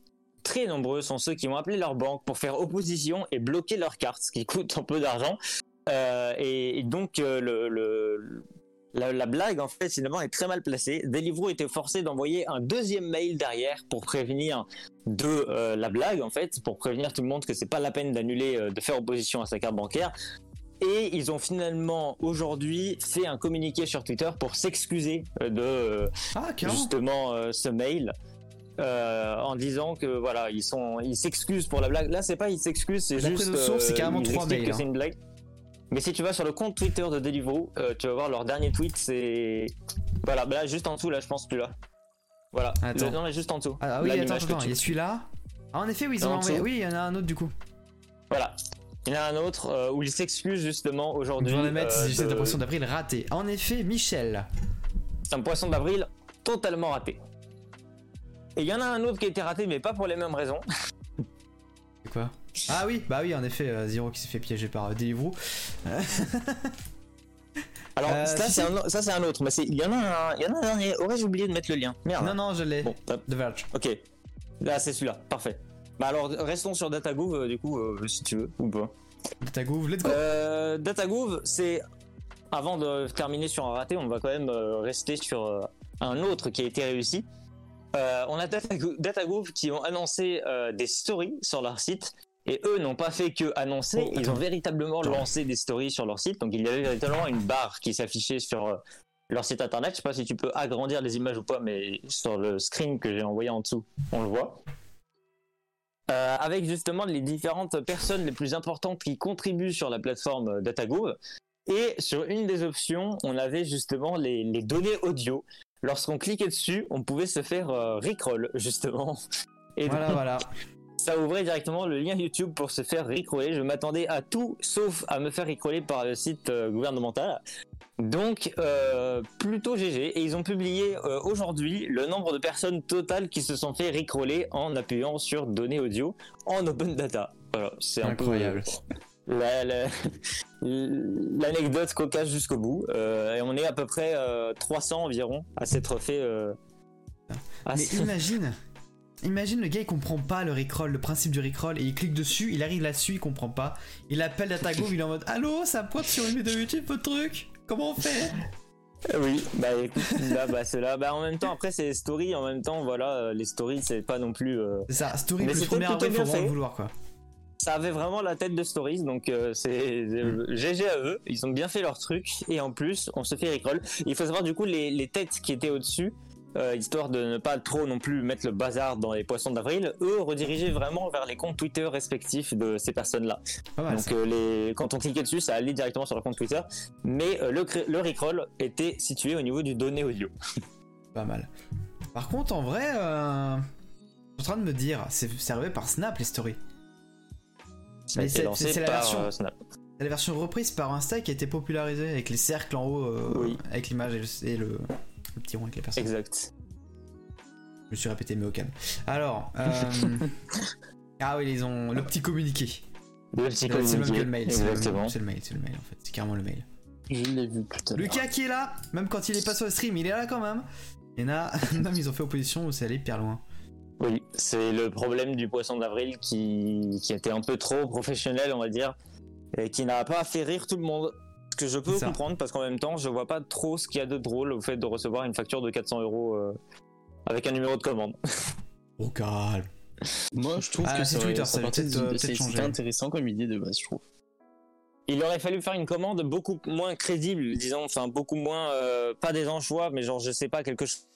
très nombreux sont ceux qui ont appelé leur banque pour faire opposition et bloquer leur carte, ce qui coûte un peu d'argent. Euh, et, et donc euh, le, le- la, la blague en fait finalement est très mal placée. Deliveroo était forcé d'envoyer un deuxième mail derrière pour prévenir de euh, la blague en fait, pour prévenir tout le monde que c'est pas la peine d'annuler, euh, de faire opposition à sa carte bancaire. Et ils ont finalement aujourd'hui fait un communiqué sur Twitter pour s'excuser de euh,
Ah,
justement ce mail. Euh, en disant que voilà ils sont ils s'excusent pour la blague là c'est pas ils s'excusent c'est juste
sources, c'est
euh,
carrément trois mails,
c'est
hein.
une blague mais si tu vas sur le compte Twitter de Deliveroo euh, tu vas voir leur dernier tweet c'est voilà bah là juste en dessous là je pense plus là voilà
Attends.
Le- non mais juste en dessous
Ah oui,
Là,
attends, attends,
tu-
il y a celui-là. Ah, en effet, oui, ils ont
En
envoyé.
dessous.
Oui, il y en a un autre du coup.
voilà il y en a un autre euh, où il s'excuse justement aujourd'hui
vais le mettre,
euh,
c'est
de-
un poisson d'avril raté. En effet, Michel.
C'est un poisson d'avril totalement raté. Et il y en a un autre qui a été raté, mais pas pour les mêmes raisons.
C'est quoi? Ah oui, bah oui, en effet, euh, Zero qui s'est fait piéger par euh, Deliveroo.
Alors,
Euh,
ça,
si,
c'est un, ça, c'est un autre. Mais c'est- il y en a un, il y en a un dernier. Aurais-je oublié de mettre le lien? Merde.
Non, non, je l'ai.
Bon, top.
The Verge.
ok. Là, c'est celui-là. Parfait. Bah alors, restons sur DataGouv, euh, du coup, euh, si tu veux, ou pas.
Datagouv, let's go.
Euh, DataGouv, c'est. Avant de terminer sur un raté, on va quand même euh, rester sur euh, un autre qui a été réussi. Euh, on a Datagouv qui ont annoncé euh, des stories sur leur site. Et eux n'ont pas fait que annoncer,
Oh,
ils ont véritablement
Attends.
lancé des stories sur leur site. Donc il y avait véritablement une barre qui s'affichait sur euh, leur site internet. Je sais pas si tu peux agrandir les images ou pas, mais sur le screen que j'ai envoyé en dessous, on le voit. Euh, avec justement les différentes personnes les plus importantes qui contribuent sur la plateforme DataGouv. Et sur une des options, on avait justement les, les données audio. Lorsqu'on cliquait dessus, on pouvait se faire euh, rickroll, justement. Et
Voilà,
donc,
voilà.
ça ouvrait directement le lien YouTube pour se faire rickroller. Je m'attendais à tout sauf à me faire rickroller par le site euh, gouvernemental. Donc, euh, plutôt GG. Et ils ont publié euh, aujourd'hui le nombre de personnes totales qui se sont fait rickroller en appuyant sur données audio en open data. Voilà, c'est
Incroyable.
peu la- la- l'anecdote cocasse jusqu'au bout. Euh, et on est à peu près euh, 300 environ à s'être fait. euh, à
Mais imagine, imagine le gars il comprend pas le rickroll, le principe du rickroll, et il clique dessus, il arrive là-dessus, il comprend pas. Il appelle Datagouv, il est en mode Allô, ça pointe sur une vidéo YouTube votre truc? Comment on fait?
Oui, bah écoute, là, bah c'est là. Bah en même temps, après c'est les stories, en même temps, voilà, euh, les stories, c'est pas non plus. euh,
C'est ça, story
Mais
plus 1er avril,
plutôt
faut vraiment le vouloir quoi.
Ça avait vraiment la tête de stories, donc euh, c'est euh, GG à eux. Ils ont bien fait leur truc, et en plus, on se fait rickroll. Il faut savoir du coup les, les têtes qui étaient au-dessus. euh, histoire de ne pas trop non plus mettre le bazar dans les poissons d'avril, eux redirigeaient vraiment vers les comptes Twitter respectifs de ces personnes-là. Donc euh, les... quand on cliquait dessus, ça allait directement sur leur compte Twitter, mais euh, le, le Rickroll était situé au niveau du donné audio.
Pas mal. Par contre, en vrai, je suis en train de me dire, c'est c'est arrivé par Snap les stories.
Ça a
Mais
été
c'est-
lancé
c'est la
par
version-
euh, Snap.
C'est la version reprise par Insta qui a été popularisée avec les cercles en haut, euh,
Oui.
avec l'image et, le, et le- le petit rond avec les personnes.
Exact.
Je me suis répété, mais au calme. Alors, euh... ah oui, ils ont le petit communiqué.
Le petit
C'est le même que
communiqué.
le mail. c'est le
Exactement.
C'est le mail, c'est le mail en fait. C'est carrément le mail.
Je l'ai vu tout à.
Lucas qui est là, même quand il est pas sur le stream, il est là quand même. Et là, même ils ont fait opposition, c'est allé hyper loin.
Oui, c'est le problème du poisson d'avril qui, qui était un peu trop professionnel, on va dire, et qui n'a pas fait rire tout le monde. Ce que je peux comprendre, parce qu'en même temps, je vois pas trop ce qu'il y a de drôle au fait de recevoir une facture de 400 euros euh, avec un numéro de commande.
Au calme.
Moi, je trouve ah, que c'est Twitter, ça peut-être intéressant comme idée de base, je trouve.
Il aurait fallu faire une commande beaucoup moins crédible, disons, enfin beaucoup moins, euh, pas des anchois, mais genre je sais pas quelque chose.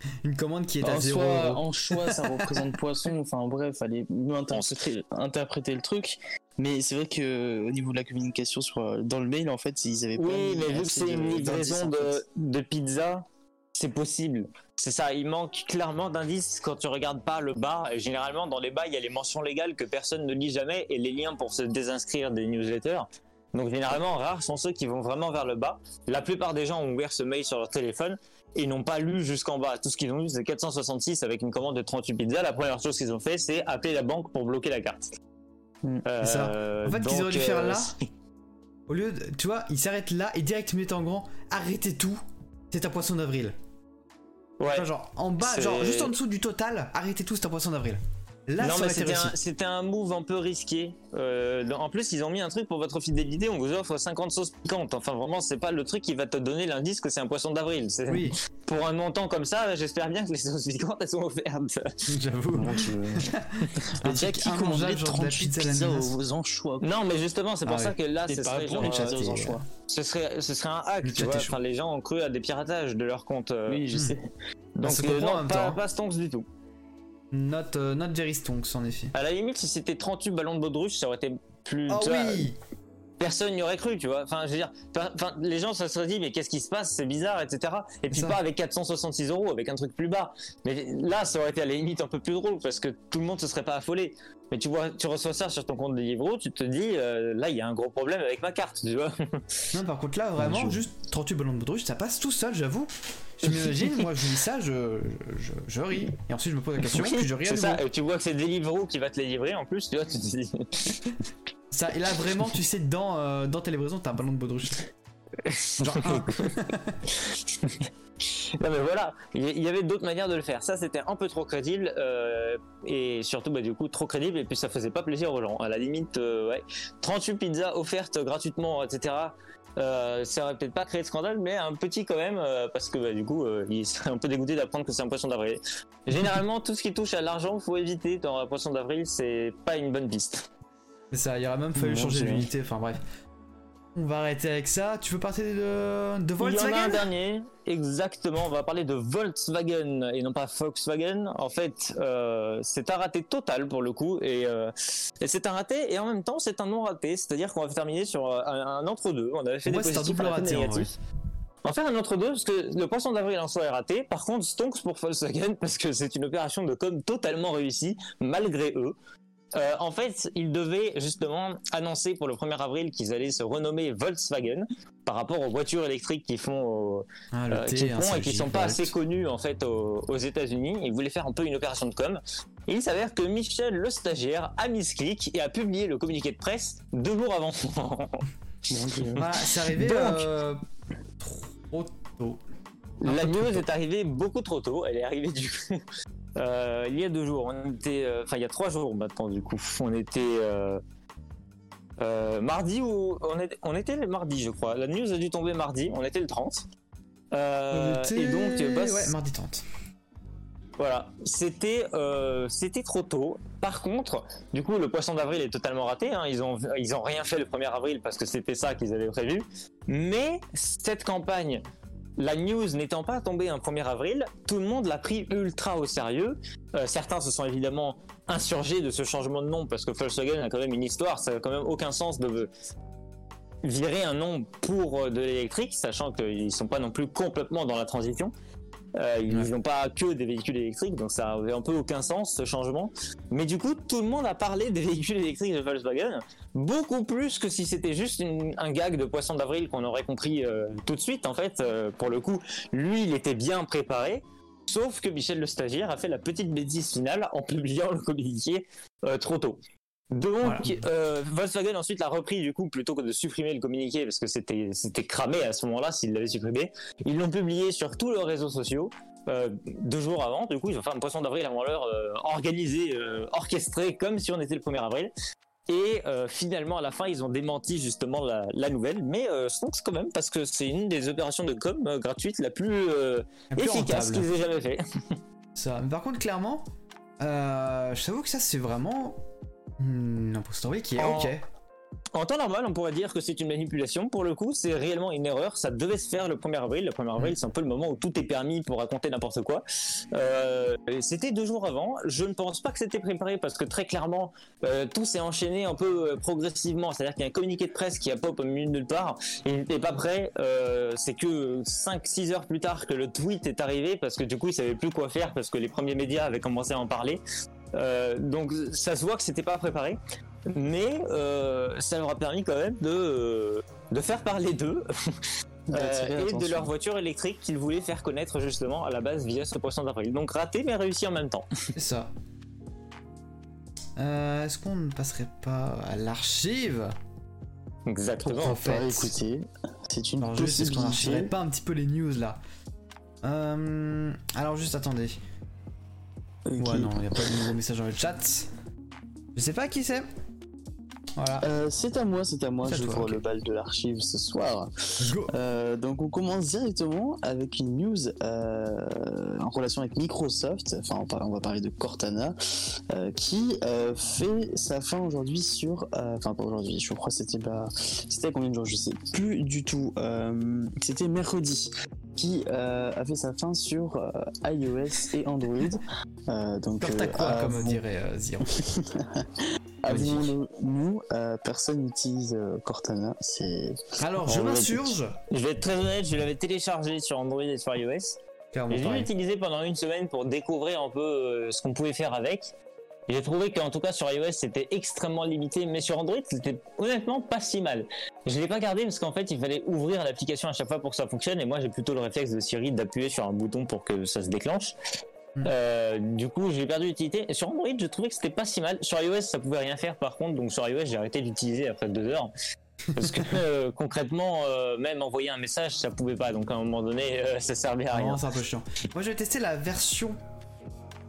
Une commande qui est à 0
En choix, ça représente poisson. Enfin bref, fallait mieux interpréter, interpréter le truc. Mais c'est vrai que au niveau de la communication sur, dans le mail, en fait, ils avaient
pas. Oui, mais vu que c'est une livraison de, de pizza, c'est possible. C'est ça, il manque clairement d'indices quand tu regardes pas le bas. généralement, dans les bas, il y a les mentions légales que personne ne lit jamais et les liens pour se désinscrire des newsletters. Donc généralement, rares sont ceux qui vont vraiment vers le bas. La plupart des gens ont ouvert ce mail sur leur téléphone et n'ont pas lu jusqu'en bas. Tout ce qu'ils ont lu, c'est 466 avec une commande de 38 pizzas. La première chose qu'ils ont fait, c'est appeler la banque pour bloquer la carte.
Hmm. Euh, en fait, qu'ils auraient dû faire là, euh, au lieu de, tu vois, ils s'arrêtent là et direct mettent en grand, arrêtez tout, c'est un poisson d'avril. Ouais. genre en bas, genre juste en dessous du total, arrêtez tout, c'est un poisson d'avril.
Là, non, mais c'était un, move un peu risqué. Euh, en plus, ils ont mis un truc pour votre fidélité. On vous offre 50 sauces piquantes. Enfin, vraiment, c'est pas le truc qui va te donner l'indice que c'est un poisson d'avril. Oui. Pour un montant comme ça, j'espère bien que les sauces piquantes elles sont offertes.
J'avoue.
Déjà, qui commanderait 38 pizzas aux anchois
Non, mais justement, c'est pour ah ça que là, ce serait, genre, aux anchois. Ce serait, ce serait un hack, tu vois. Enfin, les gens ont cru à des piratages de leur compte. Euh.
Oui, je sais.
Donc, euh, non, pas, pas stonks du tout.
Note, euh, note Jerry Stonks en effet.
À la limite, si c'était 38 ballons de baudruche, ça aurait été plus.
Ah oui
Personne n'y aurait cru, tu vois. Enfin, je veux dire, enfin, les gens se seraient dit, mais qu'est-ce qui se passe? C'est bizarre, etc. Et puis pas avec 466 euros, avec un truc plus bas. Mais là, ça aurait été à la limite un peu plus drôle parce que tout le monde se serait pas affolé. Mais tu vois, tu reçois ça sur ton compte de Livro, tu te dis, euh, là, il y a un gros problème avec ma carte, tu vois.
non, par contre, là, vraiment, juste 38 ballons de baudruche, ça passe tout seul, j'avoue. Je m'imagine, moi je dis ça, je, je, je, ris. Et ensuite je me pose la question, puis je ris
C'est ça, et tu vois que c'est Deliveroo qui va te les livrer en plus, tu vois, tu te dis.
ça, et là vraiment, tu sais, dans, euh, dans tes livraisons, t'as un ballon de baudruche. Genre un.
non mais voilà, il y avait d'autres manières de le faire. Ça c'était un peu trop crédible euh, et surtout bah, du coup trop crédible et puis ça faisait pas plaisir aux gens. À la limite, euh, ouais, 38 pizzas offertes gratuitement, etc. Euh, ça aurait peut-être pas créé de scandale, mais un petit quand même, euh, parce que bah, du coup, euh, il serait un peu dégoûté d'apprendre que c'est un poisson d'avril. Généralement, tout ce qui touche à l'argent, faut éviter dans un poisson d'avril, c'est pas une bonne piste.
Ça, il aurait même fallu changer d'unité, enfin bref. On va arrêter avec ça. Tu veux parler de, de Volkswagen
Il y en a un dernier. Exactement. On va parler de Volkswagen et non pas Volkswagen. En fait, euh, c'est un raté total pour le coup. Euh, et, c'est un raté et en même temps, c'est un non raté. C'est-à-dire qu'on va terminer sur euh, un, entre-deux. On avait fait des positifs un raté, négatifs. On va faire un entre-deux parce que le poisson d'avril en soi est raté. Par contre, stonks pour Volkswagen parce que c'est une opération de com totalement réussie malgré eux. Euh, en fait, ils devaient justement annoncer pour le 1er avril qu'ils allaient se renommer Volkswagen par rapport aux voitures électriques qu'ils font, ah, euh, font et qui sont pas assez connues en fait aux, États-Unis. Ils voulaient faire un peu une opération de com. Et il s'avère que Michel, le stagiaire, a mis ce clic et a publié le communiqué de presse deux jours avant.
voilà, c'est arrivé euh, trop tôt.
La news est arrivée beaucoup trop tôt. Elle est arrivée du coup euh, il y a deux jours, on était, euh, enfin il y a trois jours maintenant du coup, on était euh, mardi ou on, est, on était le mardi je crois. La news a dû tomber mardi, on était le 30.
et donc bah, ouais, mardi 30.
Voilà, c'était c'était trop tôt. Par contre, du coup, le poisson d'avril est totalement raté. Hein. Ils ont ils ont rien fait le 1er avril parce que c'était ça qu'ils avaient prévu. Mais cette campagne la news n'étant pas tombée un 1er avril, tout le monde l'a pris ultra au sérieux. Euh, certains se sont évidemment insurgés de ce changement de nom parce que Volkswagen a quand même une histoire, ça n'a quand même aucun sens de virer un nom pour euh, de l'électrique, sachant qu'ils ne sont pas non plus complètement dans la transition. Euh, ils n'ont pas que des véhicules électriques, donc ça avait un peu aucun sens ce changement. Mais du coup, tout le monde a parlé des véhicules électriques de Volkswagen, beaucoup plus que si c'était juste un gag de poisson d'avril qu'on aurait compris euh, tout de suite. En fait, euh, pour le coup, lui, il était bien préparé. Sauf que Michel le stagiaire a fait la petite bêtise finale en publiant le communiqué trop tôt. Donc, euh, Volkswagen ensuite l'a repris du coup plutôt que de supprimer le communiqué parce que c'était c'était cramé à ce moment-là s'ils l'avaient supprimé. Ils l'ont publié sur tous leurs réseaux sociaux euh, deux jours avant. Du coup, ils ont fait un poisson d'avril avant l'heure euh, organisé, orchestré comme si on était le 1er avril. Et finalement, à la fin, ils ont démenti justement la, la nouvelle. Mais euh, pense quand même parce que c'est une des opérations de com gratuite la plus,
La plus
efficace qu'ils aient jamais fait.
Ça. Mais par contre, clairement, je t'avoue que ça, c'est vraiment impostorie qui est
En-
ok.
En temps normal, on pourrait dire que c'est une manipulation. Pour le coup, c'est réellement une erreur. Ça devait se faire le 1er avril. Le 1er avril, c'est un peu le moment où tout est permis pour raconter n'importe quoi. Euh, c'était deux jours avant. Je ne pense pas que c'était préparé parce que très clairement, euh, tout s'est enchaîné un peu euh, progressivement. C'est-à-dire qu'il y a un communiqué de presse qui a pop au milieu de nulle part. Et il n'était pas prêt. Euh, c'est que 5-6 heures plus tard que le tweet est arrivé parce que du coup, ils savaient plus quoi faire parce que les premiers médias avaient commencé à en parler. Euh, donc ça se voit que c'était pas préparé mais euh, ça leur a permis quand même de, euh, de faire parler d'eux euh, et de leur voiture électrique qu'ils voulaient faire connaître justement à la base via ce poisson d'avril. Donc raté mais réussi en même temps.
C'est ça. Euh, Est-ce qu'on ne passerait pas à l'archive?
Exactement.
En fait.
Écoutez, c'est une
Alors juste, est-ce qu'on n'archiverait pas un petit peu les news là? Euh, Alors juste, attendez. Ouais, non, il n'y a pas de nouveau message dans le chat. Je sais pas qui c'est. Voilà.
Euh, c'est à moi, c'est à moi. J'ouvre
toi, ok.
le bal de l'archive ce soir.
Go.
Euh, donc on commence directement avec une news euh, en relation avec Microsoft. Enfin, on, va parler de Cortana, qui fait sa fin aujourd'hui sur. Enfin, pas aujourd'hui. Je crois que c'était pas. C'était à combien de jours Je sais plus du tout. C'était mercredi. Qui euh, a fait sa fin sur euh, iOS et Android. Euh, donc,
ta
euh,
quoi, comme dirait euh, Zion.
avouons-le, nous, euh, personne n'utilise euh, Cortana. C'est
Alors, je m'insurge.
Je vais être très honnête, je l'avais téléchargé sur Android et sur iOS.
Clairement,
Et je l'ai
pareil.
utilisé pendant une semaine pour découvrir un peu euh, ce qu'on pouvait faire avec. J'ai trouvé qu'en tout cas sur iOS c'était extrêmement limité, mais sur Android c'était honnêtement pas si mal. Je l'ai pas gardé parce qu'en fait il fallait ouvrir l'application à chaque fois pour que ça fonctionne et moi j'ai plutôt le réflexe de Siri d'appuyer sur un bouton pour que ça se déclenche.
Mm.
Euh, du coup j'ai perdu l'utilité. Sur Android je trouvais que c'était pas si mal. Sur iOS ça pouvait rien faire par contre, donc sur iOS j'ai arrêté d'utiliser après deux heures. Parce que euh, concrètement, euh, même envoyer un message, ça pouvait pas. Donc à un moment donné, ça servait à rien.
C'est un peu chiant. Moi, j'avais testé la version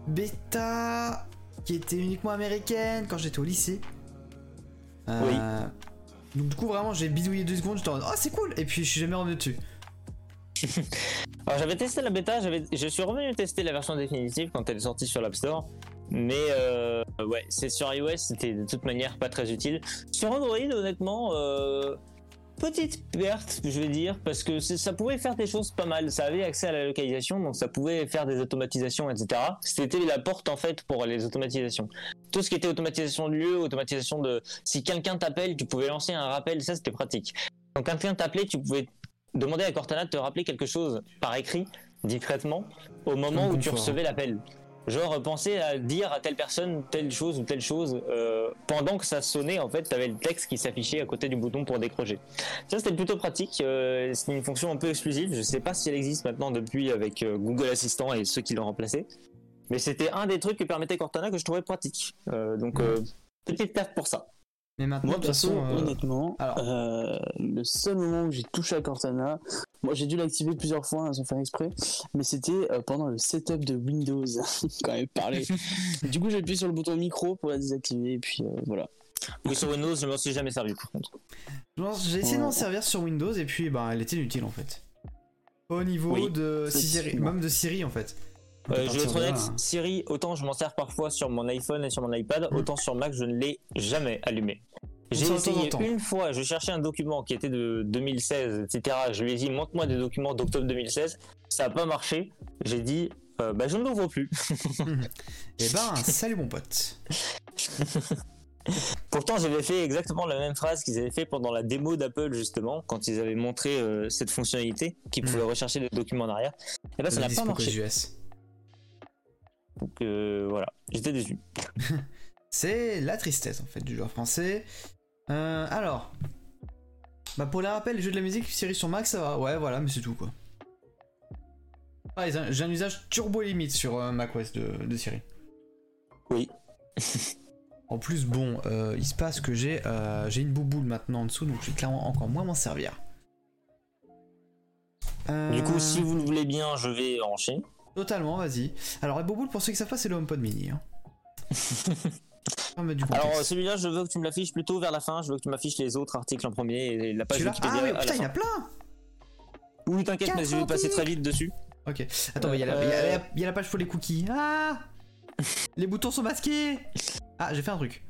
bêta qui était uniquement américaine quand j'étais au lycée. Euh, Donc, du coup, vraiment, j'ai bidouillé deux secondes. J'étais en mode, oh, c'est cool. Et puis, je suis jamais revenu dessus.
Alors j'avais testé la bêta, j'avais, je suis revenu tester la version définitive quand elle est sortie sur l'App Store. Mais euh, ouais, c'est sur iOS, c'était de toute manière pas très utile. Sur Android, honnêtement, euh, petite perte, je vais dire, parce que ça pouvait faire des choses pas mal. Ça avait accès à la localisation, donc ça pouvait faire des automatisations, etc. C'était la porte en fait pour les automatisations. Tout ce qui était automatisation de lieu, automatisation de, si quelqu'un t'appelle, tu pouvais lancer un rappel, ça c'était pratique. Quand quelqu'un t'appelait, tu pouvais demander à Cortana de te rappeler quelque chose par écrit, discrètement, au moment où tu recevais l'appel. Genre, penser à dire à telle personne telle chose ou telle chose euh, pendant que ça sonnait, en fait, t'avais le texte qui s'affichait à côté du bouton pour décrocher. Ça, c'était plutôt pratique. euh, c'est une fonction un peu exclusive. Je sais pas si elle existe maintenant depuis avec euh, Google Assistant et ceux qui l'ont remplacé. Mais c'était un des trucs que permettait Cortana que je trouvais pratique. Euh, donc, euh, petite perte pour ça.
Mais maintenant,
Moi,
de toute
perso,
façon. euh,
honnêtement,
alors.
euh, le seul moment où j'ai touché à Cortana, moi j'ai dû l'activer plusieurs fois hein, sans faire exprès, mais c'était euh, pendant le setup de Windows, quand même parler. du coup, j'ai appuyé sur le bouton micro pour la désactiver, et puis euh, voilà.
Oui, sur Windows, je m'en suis jamais servi par contre.
J'ai essayé de m'en
Ouais.
servir sur Windows et puis, ben, elle était inutile en fait. Au niveau
Oui,
de Siri, même de Siri en fait.
Euh, je vais être honnête,
hein.
Siri, autant je m'en sers parfois sur mon iPhone et sur mon iPad, autant sur Mac, je ne l'ai jamais allumé. J'ai essayé une fois, je cherchais un document qui était de 2016, etc. Je lui ai dit, montre-moi des documents d'octobre 2016. Ça n'a pas marché. J'ai dit, euh, bah, je ne l'ouvre plus.
Et ben, salut mon pote.
Pourtant, j'avais fait exactement la même phrase qu'ils avaient fait pendant la démo d'Apple, justement, quand ils avaient montré euh, cette fonctionnalité, qui pouvait rechercher des documents en arrière. Et bah, ça n'a pas marché.
US.
Donc euh, voilà, j'étais déçu.
C'est la tristesse en fait du joueur français. Euh, alors, bah pour les rappels, les jeux de la musique, Siri sur Mac, ça va. Ouais, voilà, mais c'est tout quoi. Ah, j'ai un- usage turbo limite sur euh, macOS de, de Siri.
Oui.
En plus, bon, euh, il se passe que j'ai euh, j'ai une bouboule maintenant en dessous, donc je vais clairement encore moins m'en servir.
Du coup, si vous le voulez bien, je vais enchaîner.
Totalement, vas-y. Alors, la bouboule, pour ceux qui savent pas, c'est le HomePod mini. Hein. Du contexte.
Alors celui-là, je veux que tu me l'affiches plutôt vers la fin. Je veux que tu m'affiches les autres articles en premier et la page Wikipédia
Ah
la
putain, il y en a plein
Oui, t'inquiète, mais je vais
400
passer très vite dessus.
Ok. Attends, il y, a la- il y a la- il y a la page pour les cookies. Ah Les boutons sont masqués Ah, j'ai fait un truc.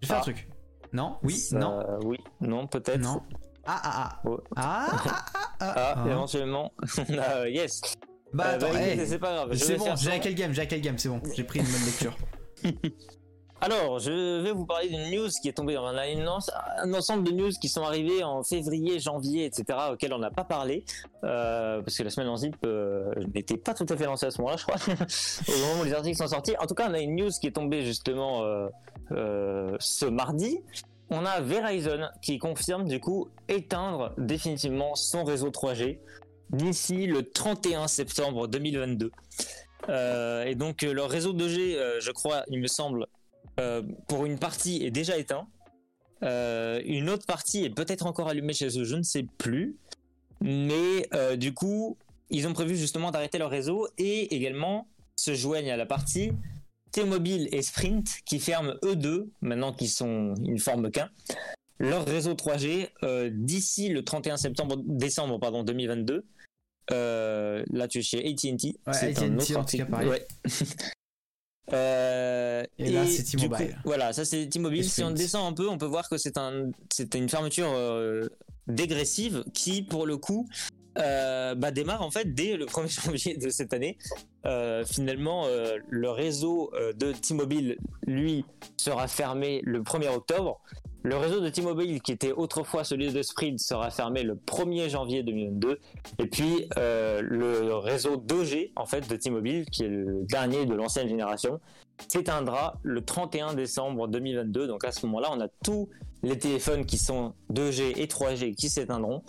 J'ai fait un
Ah.
truc. Non Oui
Ça-
Non
Oui, non, peut-être.
Non Ah, ah, ah
Oh.
Ah, ah, ah, ah,
Ah,
ah.
éventuellement. euh, yes.
Bah
Euh,
attends,
bah,
hey,
écoutez, c'est pas grave.
c'est bon, j'ai à quel game, j'ai à quel game, c'est bon, j'ai pris une bonne lecture.
Alors, je vais vous parler d'une news qui est tombée. On a une, un ensemble de news qui sont arrivées en février, janvier, etc., auxquelles on n'a pas parlé. euh, parce que la semaine en zip euh, n'était pas tout à fait lancée à ce moment-là, je crois, au moment où les articles sont sortis. En tout cas, on a une news qui est tombée justement euh, ce mardi. On a Verizon qui confirme du coup éteindre définitivement son réseau 3G d'ici le 31 septembre 2022. Euh, et donc leur réseau 2G, euh, je crois, il me semble, euh, pour une partie est déjà éteint. Euh, une autre partie est peut-être encore allumée chez eux, je ne sais plus. Mais euh, du coup, ils ont prévu justement d'arrêter leur réseau et également se joignent à la partie T-Mobile et Sprint qui ferment eux deux, maintenant qu'ils sont, ils ne forment qu'un, leur réseau 3G euh, d'ici le 31 septembre, décembre pardon, 2022. Euh, là, tu es chez AT&T.
Ouais,
C'est un autre article.
pareil.
Ouais. Euh,
Et là, c'est T-Mobile.
coup, Voilà, ça c'est T-Mobile. Si on descend un peu, on peut voir que c'est un, c'est une fermeture euh, dégressive qui, pour le coup, euh, bah, démarre en fait dès le 1er janvier de cette année. Finalement, le réseau de T-Mobile, lui, sera fermé le 1er octobre. Le réseau de T-Mobile, qui était autrefois celui de Sprint, sera fermé le 1er janvier 2022. Et puis, euh, le réseau 2G, en fait, de T-Mobile, qui est le dernier de l'ancienne génération, s'éteindra le 31 décembre 2022. Donc à ce moment-là, on a tous les téléphones qui sont 2G et 3G qui s'éteindront.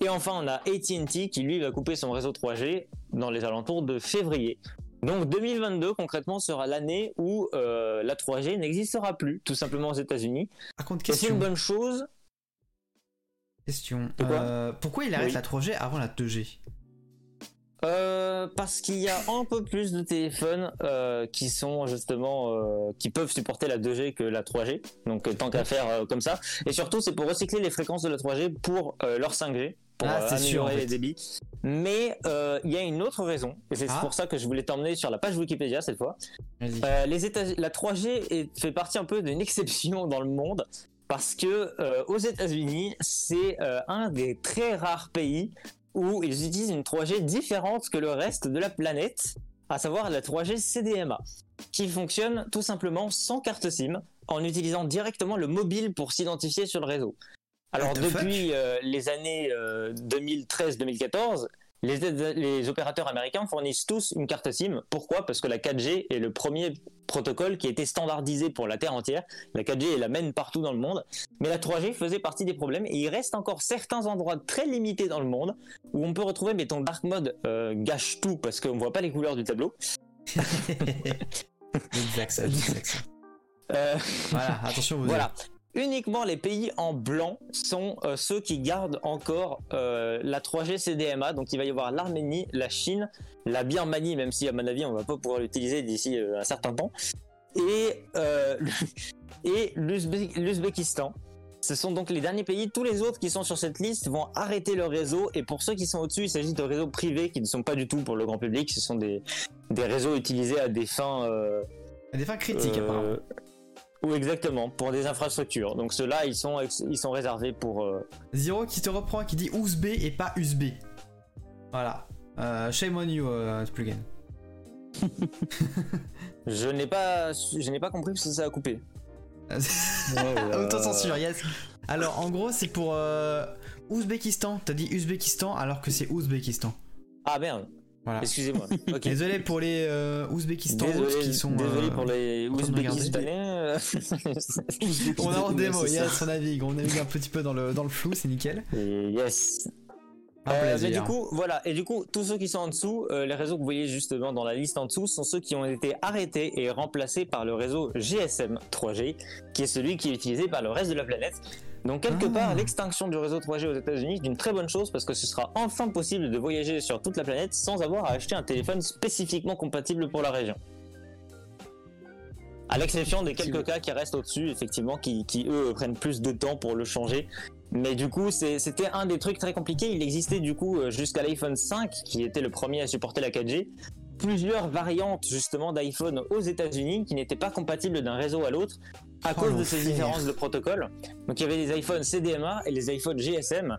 Et enfin, on a AT&T qui lui va couper son réseau 3G dans les alentours de février. Donc 2022 concrètement sera l'année où euh, la 3G n'existera plus, tout simplement aux États-Unis.
Par contre,
c'est une bonne chose?
Question. Euh, pourquoi il arrête
Oui.
la 3G avant la 2G
Euh, parce qu'il y a un peu plus de téléphones qui sont justement qui peuvent supporter la 2G que la 3G. Donc tant qu'à faire comme ça. Et surtout c'est pour recycler les fréquences de la 3G pour leur 5G pour
Ah,
euh,
sûr,
améliorer
en fait.
les débits. Mais euh, il y a une autre raison et c'est
Ah.
pour ça que je voulais t'emmener sur la page Wikipédia cette fois. Euh, les États la 3G est, fait partie un peu d'une exception dans le monde parce que euh, aux États-Unis, c'est un des très rares pays où ils utilisent une 3G différente que le reste de la planète, à savoir la 3G CDMA, qui fonctionne tout simplement sans carte SIM, en utilisant directement le mobile pour s'identifier sur le réseau. Alors depuis euh, les années euh, 2013-2014, les, les opérateurs américains fournissent tous une carte SIM. Pourquoi? Parce que la 4G est le premier protocole qui a été standardisé pour la Terre entière. La 4G est la même partout dans le monde. Mais la 3G faisait partie des problèmes et il reste encore certains endroits très limités dans le monde où on peut retrouver, mettons, Dark Mode euh, gâche tout parce qu'on voit pas les couleurs du tableau.
exact, ça, exact.
Euh,
Voilà, attention, vous
Voilà. Uniquement les pays en blanc sont euh, ceux qui gardent encore euh, la 3G CDMA. Donc il va y avoir l'Arménie, la Chine, la Birmanie, même si à mon avis on va pas pouvoir l'utiliser d'ici euh, un certain temps, et, et l'Ouzbé- l'Ouzbékistan. Ce sont donc les derniers pays. Tous les autres qui sont sur cette liste vont arrêter leur réseau. Et pour ceux qui sont au-dessus, il s'agit de réseaux privés qui ne sont pas du tout pour le grand public. Ce sont des, des réseaux utilisés à des fins
À des fins critiques, apparemment.
Ou exactement, pour des infrastructures. Donc ceux-là, ils sont, ils sont réservés pour... euh,
Zero qui te reprend, qui dit Ouzbé et pas Uzbé. Voilà. Euh, shame on you, euh, plugin.
Je n'ai pas, je n'ai pas compris parce que ça a coupé.
Autocensure, yes. Alors, en gros, c'est pour euh, Ouzbékistan. T'as dit Uzbékistan alors que c'est Ouzbékistan.
Ah merde,
Voilà.
excusez-moi.
Désolé pour les euh, Ouzbékistan qui sont.
désolé
euh,
pour les
de regarder.
Ouzbékistanais. euh.
On a en démo, yes, on navigue. On navigue un petit peu dans le, dans le flou, c'est nickel.
Et yes. Euh, mais du coup, voilà. Et du coup, tous ceux qui sont en dessous, euh, les réseaux que vous voyez justement dans la liste en dessous, sont ceux qui ont été arrêtés et remplacés par le réseau GSM 3G, qui est celui qui est utilisé par le reste de la planète. Donc quelque
Ah.
part, l'extinction du réseau 3G aux États-Unis est une très bonne chose parce que ce sera enfin possible de voyager sur toute la planète sans avoir à acheter un téléphone spécifiquement compatible pour la région. À l'exception des quelques cas qui restent au-dessus, effectivement, qui, qui, eux prennent plus de temps pour le changer. Mais du coup, c'était un des trucs très compliqués. Il existait du coup euh, jusqu'à l'iPhone 5, qui était le premier à supporter la 4G, plusieurs variantes justement d'iPhone aux États-Unis qui n'étaient pas compatibles d'un réseau à l'autre à
Oh,
cause de ces différences de protocole. Donc il y avait les iPhones CDMA et les iPhones GSM.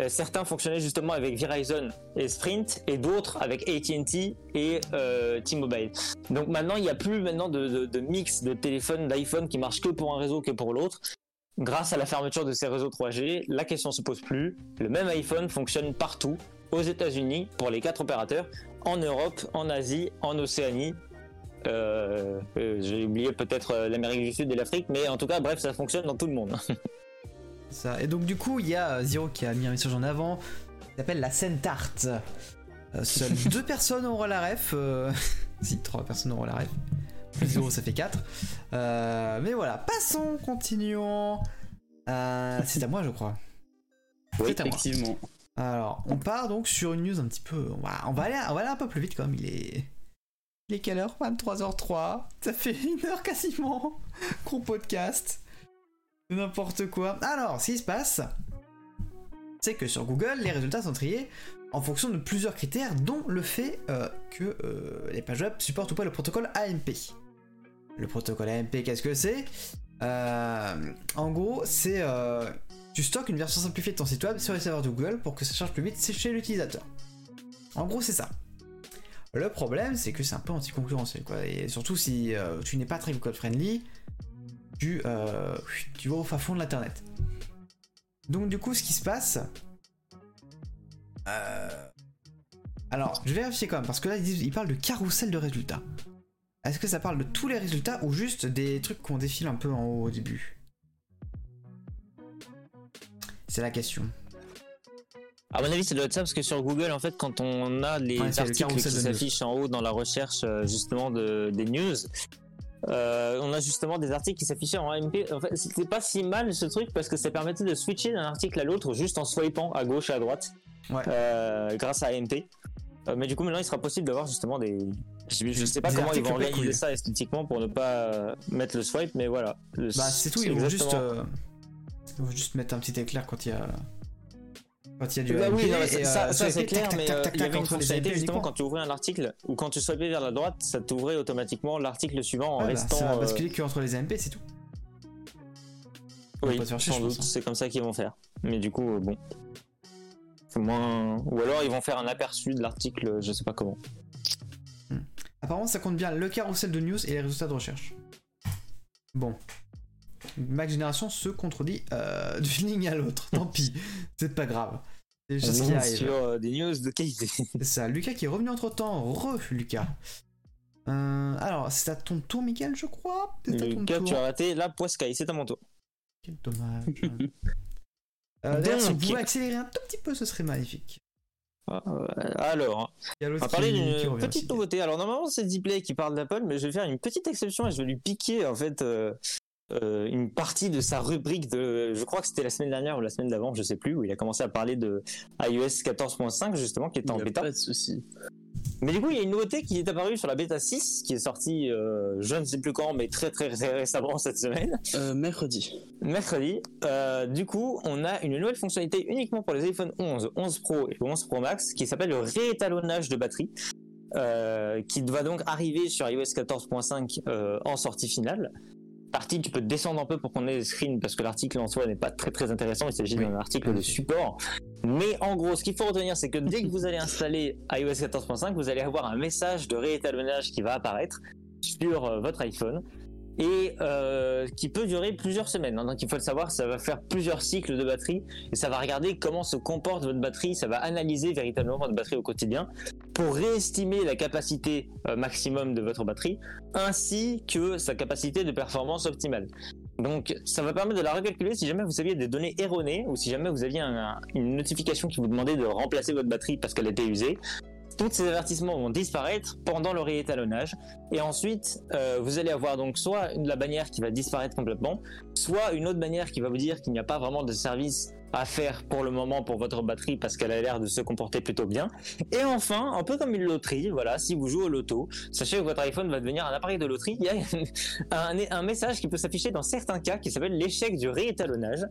Euh, certains fonctionnaient justement avec Verizon et Sprint et d'autres avec AT&T et euh, T-Mobile. Donc maintenant il n'y a plus maintenant de, de- de mix de téléphones d'iPhone qui marchent que pour un réseau que pour l'autre. Grâce à la fermeture de ces réseaux 3G, la question se pose plus. Le même iPhone fonctionne partout, aux États-Unis pour les quatre opérateurs, en Europe, en Asie, en Océanie. Euh, euh, J'ai oublié peut-être euh, l'Amérique du Sud et l'Afrique, mais en tout cas, bref, ça fonctionne dans tout le monde.
Ça. Et donc du coup, il y a Zero qui a mis un message en avant, qui s'appelle la Centart. Euh, seules deux personnes auront la ref. euh, si, trois personnes auront la ref. Plus Zero, ça fait 4. mais voilà, passons, continuons. Euh, C'est à moi, je crois.
Oui,
C'est à moi.
effectivement.
Alors, on part donc sur une news un petit peu. On va, on va, aller, on va aller un peu plus vite quand même. Il est. Il est quelle heure? 23h03. Ça fait une heure quasiment qu'on podcast. N'importe quoi. Alors, ce qui se passe, c'est que sur Google, les résultats sont triés en fonction de plusieurs critères, dont le fait euh, que euh, les pages web supportent ou pas le protocole AMP. Le protocole AMP, qu'est-ce que c'est? Euh, En gros, c'est tu stockes une version simplifiée de ton site web sur les serveurs de Google pour que ça charge plus vite chez l'utilisateur. En gros, c'est ça. Le problème, c'est que c'est un peu anticoncurrentiel, quoi. Et surtout si euh, tu n'es pas très Google friendly, tu, euh, tu vas au fin fond de l'internet. Donc, du coup, ce qui se passe. euh, Alors, je vais vérifier quand même, parce que là, ils, ils parlent de carrousel de résultats. Est-ce que ça parle de tous les résultats ou juste des trucs qu'on défile un peu en haut au début? C'est la question.
À mon avis, ça doit être ça parce que sur Google, en fait, quand on a les
Ouais, c'est le
articles qui s'affichent en haut dans la recherche euh, justement de, des news, euh, on a justement des articles qui s'affichaient en AMP. En fait, c'était pas si mal ce truc parce que ça permettait de switcher d'un article à l'autre juste en swipant à gauche et à droite
Ouais.
euh, grâce à AMP. Euh, mais du coup, maintenant, il sera possible d'avoir justement des. Je, je sais pas
Des
comment ils vont organiser
cool.
ça esthétiquement pour ne pas mettre le swipe, mais voilà. Le-
Bah, c'est tout, ils vont juste. ils vont juste mettre un petit éclair quand il y a. Quand il y a du
Bah oui, non,
et,
ça,
euh,
ça, c'est clair,
tac,
mais
tac,
euh,
tac,
il y avait une fonctionnalité justement quand tu ouvrais un article ou quand tu swipais vers la droite, ça t'ouvrait automatiquement l'article suivant en
Ouais, bah,
restant.
ça va
euh,
basculer que entre les AMP, c'est tout. On
oui,
faire
sans doute,
hein.
c'est comme ça qu'ils vont faire. Mais du coup, euh, bon. Moins. Ou alors ils vont faire un aperçu de l'article, euh, je sais pas comment.
Apparemment, ça compte bien le carrousel de news et les résultats de recherche. Bon. Mac Génération se contredit euh, d'une ligne à l'autre. Tant pis, c'est pas grave. C'est juste ce qui arrive.
sur euh, des news de qualité.
C'est ça. Lucas qui est revenu entre temps. Re, Lucas. Euh, alors, c'est à ton tour, Mickaël, je crois. C'est à ton
Lucas,
tour.
tu as raté la Poiscaille, c'est à mon tour.
Quel dommage. Euh, D'ailleurs, si vous pouvez accélérer un tout petit peu, ce serait magnifique.
Euh, alors,
a
on va parler d'une petite nouveauté. Alors normalement c'est Dplay qui parle d'Apple, mais je vais faire une petite exception et je vais lui piquer en fait euh, euh, une partie de sa rubrique de, je crois que c'était la semaine dernière ou la semaine d'avant, je sais plus, où il a commencé à parler de iOS 14.5 justement qui était en
Il
bêta.
Pas de souci.
Mais du coup il y a une nouveauté qui est apparue sur la bêta 6 qui est sortie, euh, je ne sais plus quand, mais très très, très récemment cette semaine.
Euh, mercredi.
mercredi. Euh, du coup, on a une nouvelle fonctionnalité uniquement pour les iPhone 11, 11 Pro et 11 Pro Max qui s'appelle le réétalonnage de batterie. qui va donc arriver sur iOS 14.5 euh, en sortie finale. Partie, tu peux descendre un peu pour qu'on ait les screens parce que l'article en soi n'est pas très très intéressant. Il s'agit
Oui.
d'un article de support. Mais en gros, ce qu'il faut retenir, c'est que dès que vous allez installer iOS 14.5, vous allez avoir un message de réétalonnage qui va apparaître sur euh, votre iPhone et euh, qui peut durer plusieurs semaines. hein. Donc il faut le savoir, ça va faire plusieurs cycles de batterie et ça va regarder comment se comporte votre batterie, ça va analyser véritablement votre batterie au quotidien pour réestimer la capacité euh, maximum de votre batterie ainsi que sa capacité de performance optimale. Donc, ça va permettre de la recalculer si jamais vous aviez des données erronées ou si jamais vous aviez une notification qui vous demandait de remplacer votre batterie parce qu'elle était usée. Tous ces avertissements vont disparaître pendant le réétalonnage et ensuite euh, vous allez avoir donc soit la bannière qui va disparaître complètement, soit une autre bannière qui va vous dire qu'il n'y a pas vraiment de service à faire pour le moment pour votre batterie parce qu'elle a l'air de se comporter plutôt bien. Et enfin, un peu comme une loterie, voilà, si vous jouez au loto, sachez que votre iPhone va devenir un appareil de loterie. Il y a un, un message qui peut s'afficher dans certains cas qui s'appelle l'échec du réétalonnage.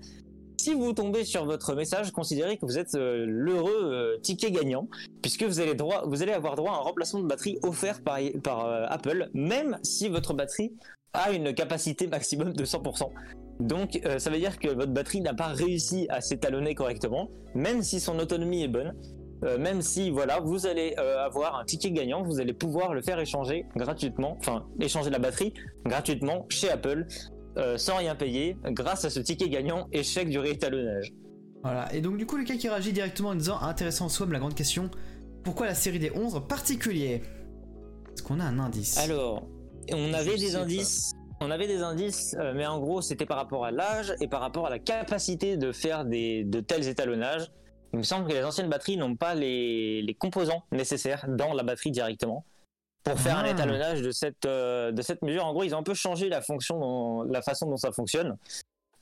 Si vous tombez sur votre message, considérez que vous êtes euh, l'heureux euh, ticket gagnant, puisque vous allez, droit, vous allez avoir droit à un remplacement de batterie offert par, euh, Apple, même si votre batterie a une capacité maximum de 100%. Donc ça veut dire que votre batterie n'a pas réussi à s'étalonner correctement, même si son autonomie est bonne. Même si voilà, vous allez avoir un ticket gagnant, vous allez pouvoir le faire échanger gratuitement, enfin échanger la batterie gratuitement chez Apple sans rien payer, grâce à ce ticket gagnant échec du réétalonnage.
Voilà, et donc du coup Lucas qui réagit directement en disant intéressant en soi, mais la grande question, pourquoi la série des 11 en particulier? Est-ce qu'on a un indice?
Alors, on avait des indices on avait des indices, euh, mais en gros, c'était par rapport à l'âge et par rapport à la capacité de faire des, de tels étalonnages. Il me semble que les anciennes batteries n'ont pas les, composants nécessaires dans la batterie directement pour faire un ah. étalonnage de cette, euh, de cette mesure. En gros, ils ont un peu changé la fonction, la façon dont ça fonctionne.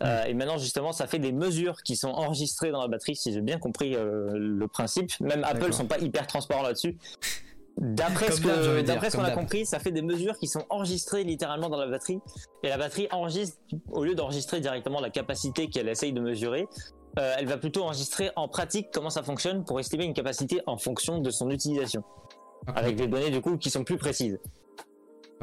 Euh, et maintenant, justement, ça fait des mesures qui sont enregistrées dans la batterie, si j'ai bien compris le principe. Même Apple ne sont pas hyper transparents là-dessus. D'après ce qu'on a compris, ça fait des mesures qui sont enregistrées littéralement dans la batterie. Et la batterie enregistre, au lieu d'enregistrer directement la capacité qu'elle essaye de mesurer, euh, elle va plutôt enregistrer en pratique comment ça fonctionne pour estimer une capacité en fonction de son utilisation. Avec des données du coup qui sont plus précises.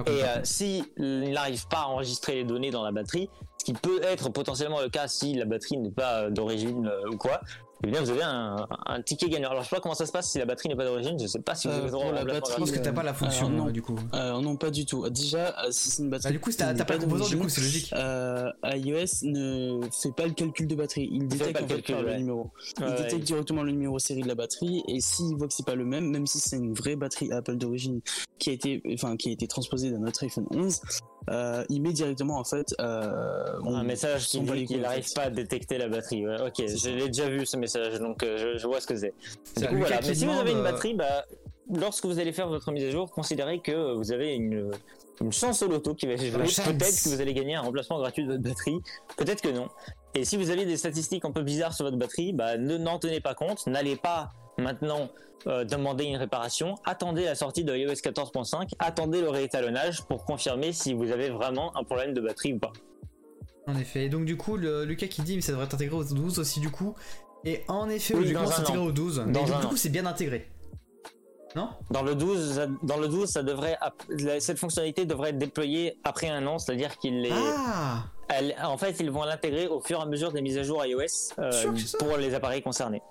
Et euh, s'il n'arrive pas à enregistrer les données dans la batterie, ce qui peut être potentiellement le cas si la batterie n'est pas euh, d'origine ou quoi, eh bien vous avez un, un, ticket gagnant. Alors je sais pas comment ça se passe si la batterie n'est pas d'origine, je sais pas si vous avez
droit la batterie. Je pense que t'as pas la fonction non, du coup.
Euh, non pas du tout. Déjà euh, si c'est une batterie.
Bah, du coup t'as pas de composant du coup c'est logique.
Euh, iOS ne fait pas le calcul de batterie, il détecte en fait le numéro. Il détecte directement le numéro série de la batterie et s'il voit que c'est pas le même, même si c'est une vraie batterie Apple d'origine qui a été enfin qui a été transposée dans notre iPhone 11, euh, il met directement en fait
euh, un message qui dit qu'il n'arrive pas à détecter la batterie. ok, je l'ai déjà vu ce message, donc euh, je, vois ce que c'est. voilà. Mais si vous avez une batterie, bah, lorsque vous allez faire votre mise à jour, considérez que vous avez une, une chance au loto qui va jouer. Peut-être que vous allez gagner un remplacement gratuit de votre batterie, peut-être que non. Et si vous avez des statistiques un peu bizarres sur votre batterie, bah, ne n'en tenez pas compte, n'allez pas maintenant euh, demander une réparation, attendez la sortie de iOS 14.5, attendez le réétalonnage pour confirmer si vous avez vraiment un problème de batterie ou pas.
En effet, et donc du coup, le, Lucas qui dit mais ça devrait être intégré au 12 aussi du coup. Et en effet, oui, logiquement c'est intégré au 12, mais du coup c'est bien intégré. Non?
Dans le 12, dans le 12, ça devrait, cette fonctionnalité devrait être déployée après un an, c'est-à-dire qu'il est. Ah en fait, ils vont l'intégrer au fur et à mesure des mises à jour iOS euh, pour les appareils concernés.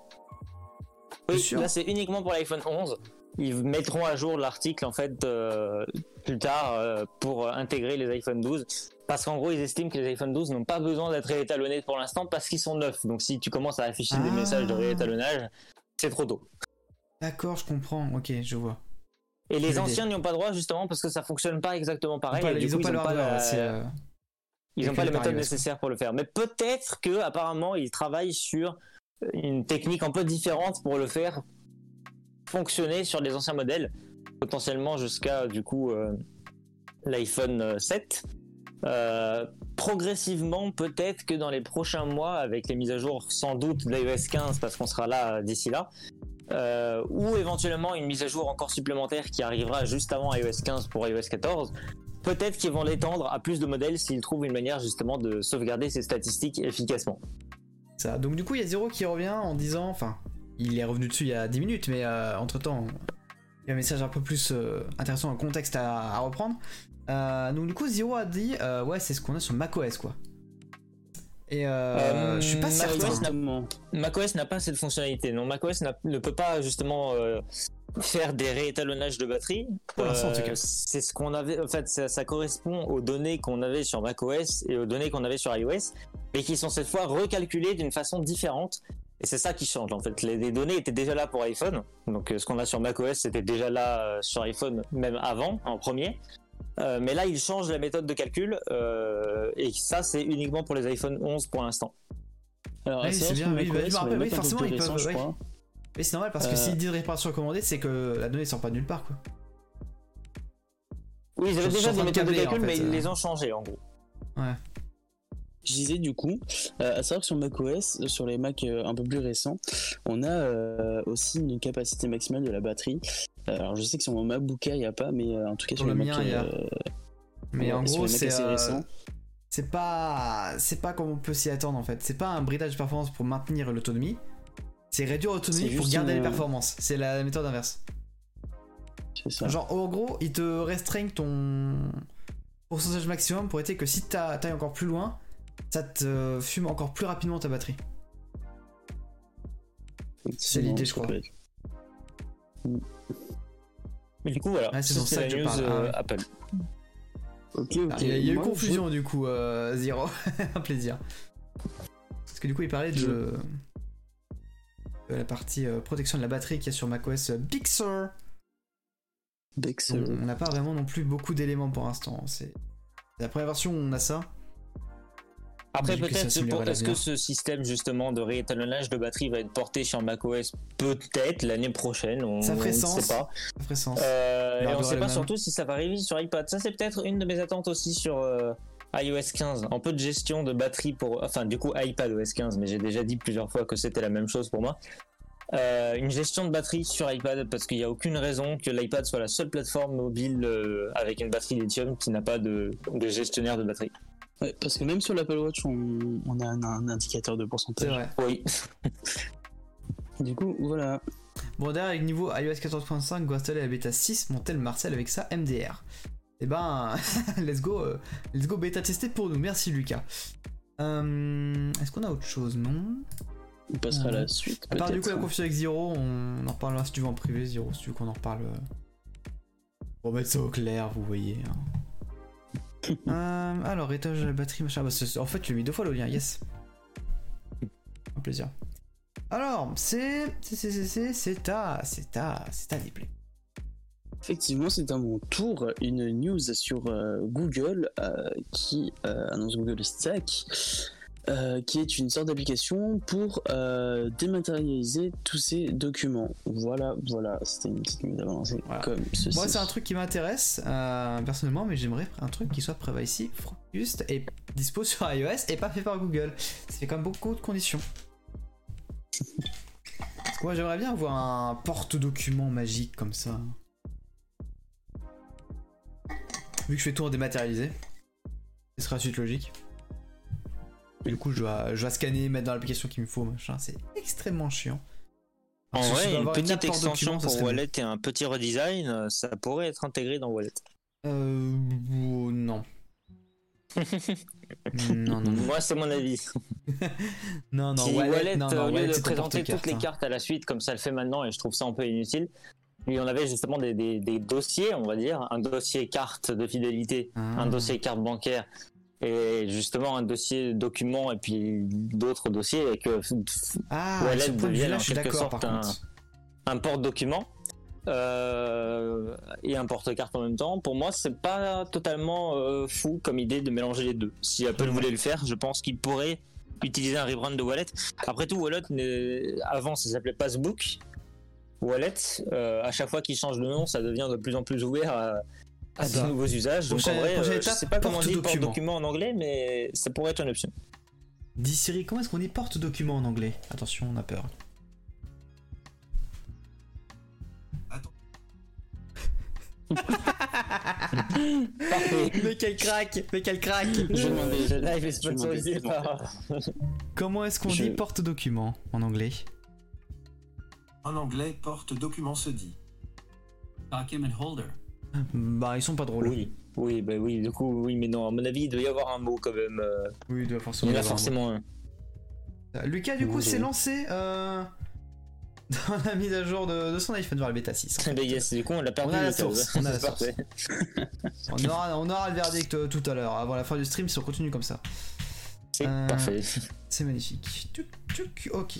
Là c'est uniquement pour l'iPhone 11. Ils mettront à jour l'article en fait euh, plus tard euh, pour intégrer les iPhone 12 parce qu'en gros ils estiment que les iPhone 12 n'ont pas besoin d'être réétalonnés pour l'instant parce qu'ils sont neufs. Donc si tu commences à afficher des ah. messages de réétalonnage, c'est trop tôt.
D'accord, je comprends. Ok, je vois.
Et les anciens n'y ont pas droit justement parce que ça fonctionne pas exactement pareil.
ils, n'ont pas,
ils n'ont pas les méthodes nécessaires pour le faire. Mais peut-être que apparemment ils travaillent sur une technique un peu différente pour le faire fonctionner sur les anciens modèles, potentiellement jusqu'à du coup euh, l'iPhone 7. Euh, progressivement, peut-être que dans les prochains mois, avec les mises à jour sans doute d'iOS 15, parce qu'on sera là d'ici là, euh, ou éventuellement une mise à jour encore supplémentaire qui arrivera juste avant iOS 15 pour iOS 14, peut-être qu'ils vont l'étendre à plus de modèles s'ils trouvent une manière justement de sauvegarder ces statistiques efficacement.
Donc du coup, il y a Zero qui revient en disant, enfin, il est revenu dessus il y a 10 minutes, mais euh, entre temps, il y a un message un peu plus euh, intéressant, un contexte à, reprendre. Euh, donc du coup, Zero a dit, ouais, c'est ce qu'on a sur macOS, quoi. Et je suis pas certain.
macOS n'a pas cette fonctionnalité. Non, macOS ne peut pas justement faire des réétalonnages de batterie. c'est ce qu'on avait. En fait, ça, ça correspond aux données qu'on avait sur macOS et aux données qu'on avait sur iOS mais qui sont cette fois recalculées d'une façon différente. Et c'est ça qui change en fait. Les, données étaient déjà là pour iPhone, donc euh, ce qu'on a sur macOS c'était déjà là euh, sur iPhone même avant, en premier. Euh, mais là, ils changent la méthode de calcul euh, et ça, c'est uniquement pour les iPhone 11 pour l'instant.
Alors,
c'est bien, oui, bah, je me rappelle, oui, forcément, ils peuvent- ouais.
crois.
Mais c'est normal parce que
Euh.
s'ils disent réparation recommandée, c'est que la donnée sort pas de nulle part quoi.
Oui, ils avaient déjà des méthodes de calcul,
en fait,
mais ils les ont changées en gros.
Je disais du coup, euh, à savoir que sur macOS, euh, sur les Mac euh, un peu plus récents, on a euh, aussi une capacité maximale de la batterie. Alors je sais que sur mon MacBook Air, il n'y a pas, mais en tout cas
Sur
sur,
le mien, il y a. Mais
ouais,
en gros, c'est c'est pas c'est pas comme on peut s'y attendre en fait. C'est pas un bridage de performance pour maintenir l'autonomie. C'est réduire l'autonomie pour garder les performances. C'est la méthode inverse.
c'est ça.
Genre en gros, il te restreignent ton pourcentage maximum pour éviter que si t'as- t'ailles encore plus loin, ça te fume encore plus rapidement ta batterie. c'est l'idée, je crois.
Mais du coup, voilà.
Ouais, c'est dans ça que je parle. Ah,
euh. Apple.
Ok, ok.
Ah, il y a, il y a eu confusion du coup, euh, Zero. un plaisir. Parce que du coup, il parlait de, de la partie euh, protection de la batterie qu'il y a sur macOS euh, Big Sur. On n'a pas vraiment non plus beaucoup d'éléments pour l'instant. C'est c'est la première version où on a ça.
Après, peut-être, est-ce que ce système justement de réétalonnage de batterie va être porté sur macOS peut-être l'année prochaine? On
Ça ferait
ne
sens.
sait pas.
Ça ferait sens.
Euh, et on
est
sait pas
même.
surtout si ça va arriver sur iPad. Ça, c'est peut-être une de mes attentes aussi sur euh, iOS 15. Un peu de gestion de batterie pour. Enfin, du coup, iPad OS 15, mais j'ai déjà dit plusieurs fois que c'était la même chose pour moi. Euh, une gestion de batterie sur iPad parce qu'il n'y a aucune raison que l'iPad soit la seule plateforme mobile euh, avec une batterie lithium qui n'a pas de, de gestionnaire de batterie.
Ouais, parce que même sur l'Apple Watch, on, on a un, un indicateur de
C'est
pourcentage.
vrai.
Oui.
Du coup, voilà.
Bon, derrière, avec niveau iOS 14.5, go installer la bêta 6, monter le Marcel avec sa MDR. Et ben, let's go, euh, let's go bêta tester pour nous. Merci Lucas. Euh, Est-ce qu'on a autre chose Non?
On passera à la suite.
À part du coup la confusion avec Zero, on en reparlera si tu veux en privé, Zero, si tu veux qu'on en reparle. euh, Pour mettre ça au clair, vous voyez. hein. Euh, alors, étage de la batterie, machin. Bah, en fait, tu as mis deux fois le lien, yes. Un plaisir. Alors, c'est. C'est. C'est. C'est. C'est. À. C'est à déplaire.
Effectivement, c'est à mon tour une news sur euh, Google euh, qui euh, annonce Google Stack, euh, qui est une sorte d'application pour euh, dématérialiser tous ces documents. Voilà, voilà, c'était une petite news avancée
Voilà.
comme ceci.
Moi, c'est un truc qui m'intéresse euh, personnellement, mais j'aimerais un truc qui soit privacy juste et dispo sur iOS et pas fait par Google. Ça fait quand même beaucoup de conditions. Parce que moi, j'aimerais bien avoir un porte-document magique comme ça. Vu que je fais tout en dématérialisé, ce sera la suite logique. Et du coup, je dois, je dois scanner, mettre dans l'application qu'il me faut, machin. C'est extrêmement chiant.
En vrai, une petite extension pour. Wallet et un petit redesign, ça pourrait être intégré dans Wallet.
Euh. Non. non, non.
Moi, c'est mon avis.
Non, non,
si
Wallet,
Wallet,
non, non,
au lieu de présenter toutes les
hein.
cartes à la suite comme ça le fait maintenant, et je trouve ça un peu inutile, lui, on avait justement des, des- des dossiers, on va dire, un dossier carte de fidélité,
Ah.
un dossier carte bancaire, et justement un dossier document, et puis d'autres dossiers, et que
Ah, de
devienne en
je suis
quelque sorte un- un porte-document euh, et un porte-carte en même temps, pour moi, c'est pas totalement euh, fou comme idée de mélanger les deux. Si Apple voulait le faire, je pense qu'il pourrait utiliser un rebrand de Wallet. Après tout, Wallet, avant, ça s'appelait Passbook. Wallet, euh, à chaque fois qu'il change de nom, ça devient de plus en plus ouvert à, à
Ah
de nouveaux usages. Donc
Prochaine-
en vrai, euh, je sais pas comment on dit
porte-document.
porte-document en anglais, mais ça pourrait être une option.
Dis Siri, comment est-ce qu'on dit porte-document en anglais? Attention, on a peur. Mais quel crack Mais quel crack
Je demandais-
Le live est
je demandais-
sponsorisé par.
Comment est-ce qu'on
Je-
dit porte-document en anglais?
En anglais, porte-document se dit. Document holder.
Bah, ils sont pas drôles.
Oui, oui, bah oui, du coup, oui, mais non, à mon avis, il doit y avoir un mot quand même. euh,
Oui, il doit
il
forcément
y en a
y avoir un
forcément un.
mot. Lucas, du coup,
Oui,
s'est lancé euh, dans la mise à jour de, de son iPhone vers le bêta 6. en fait.
Bah yes, du coup, on l'a perdu.
On a la
le code.
source, on a la
C'est
source.
parfait.
On aura, on aura le verdict euh, tout à l'heure, avant la fin du stream, si on continue comme ça.
C'est
Euh,
parfait.
C'est magnifique. Tuc, tuc, ok.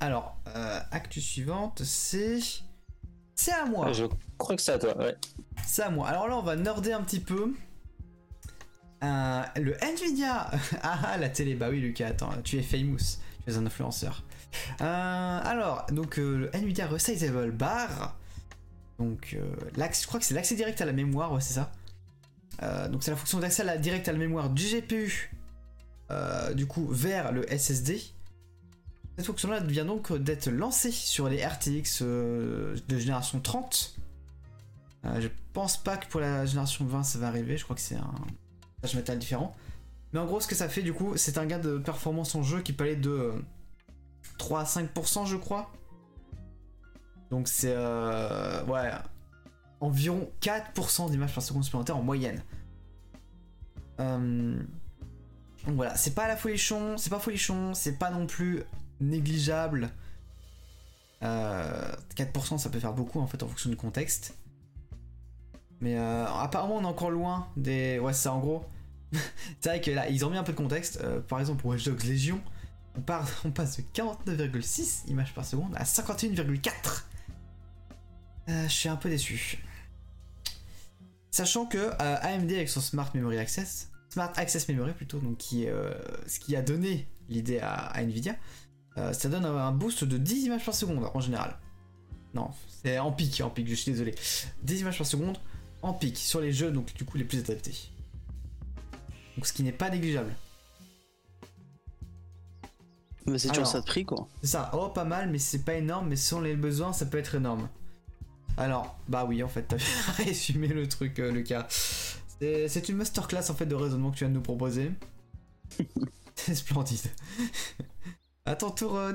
Alors, euh, actu suivante, c'est. C'est à moi.
Je crois que c'est à toi, ouais.
c'est à moi. Alors là, on va nerder un petit peu. Euh, le Nvidia Ah ah, la télé, bah oui Lucas, attends, tu es famous, tu es un influenceur. Euh, alors, donc euh, le Nvidia Resizable Bar. Donc, je crois que c'est l'accès direct à la mémoire, ouais, c'est ça. Donc, c'est la fonction d'accès à la, direct à la mémoire du GPU, du coup, vers le SSD. Cette fonction-là vient donc d'être lancée sur les RTX euh, de génération 30. Euh, je pense pas que pour la génération 20 ça va arriver, je crois que c'est un passage métal différent. Mais en gros, ce que ça fait du coup, c'est un gain de performance en jeu qui peut aller de euh, 3 à 5%, je crois. Donc c'est euh, ouais, environ 4% d'images par seconde supplémentaire en moyenne. Euh, donc voilà, c'est pas la folichon, c'est pas folichon, c'est pas non plus négligeable. Euh, 4% ça peut faire beaucoup en fait en fonction du contexte. Mais euh, apparemment on est encore loin des... Ouais c'est en gros. c'est vrai que là ils ont mis un peu de contexte. Euh, par exemple pour Watch Dogs Légion, on, part, on passe de 49,6 images par seconde à 51,4. Euh, je suis un peu déçu. Sachant que euh, AMD avec son Smart Memory Access, Smart Access Memory plutôt, donc qui euh, ce qui a donné l'idée à Nvidia, euh, ça donne un boost de 10 images par seconde en général. Non, c'est en pic, en pic, je suis désolé. 10 images par seconde en pic sur les jeux, donc du coup les plus adaptés. Donc ce qui n'est pas négligeable.
Mais c'est toujours ça de prix quoi.
C'est ça, oh pas mal, mais c'est pas énorme, mais selon les besoins, ça peut être énorme. Alors, bah oui, en fait, t'as bien résumé le truc, euh, Lucas. C'est c'est une masterclass en fait de raisonnement que tu viens de nous proposer. C'est splendide. À ton tour, euh.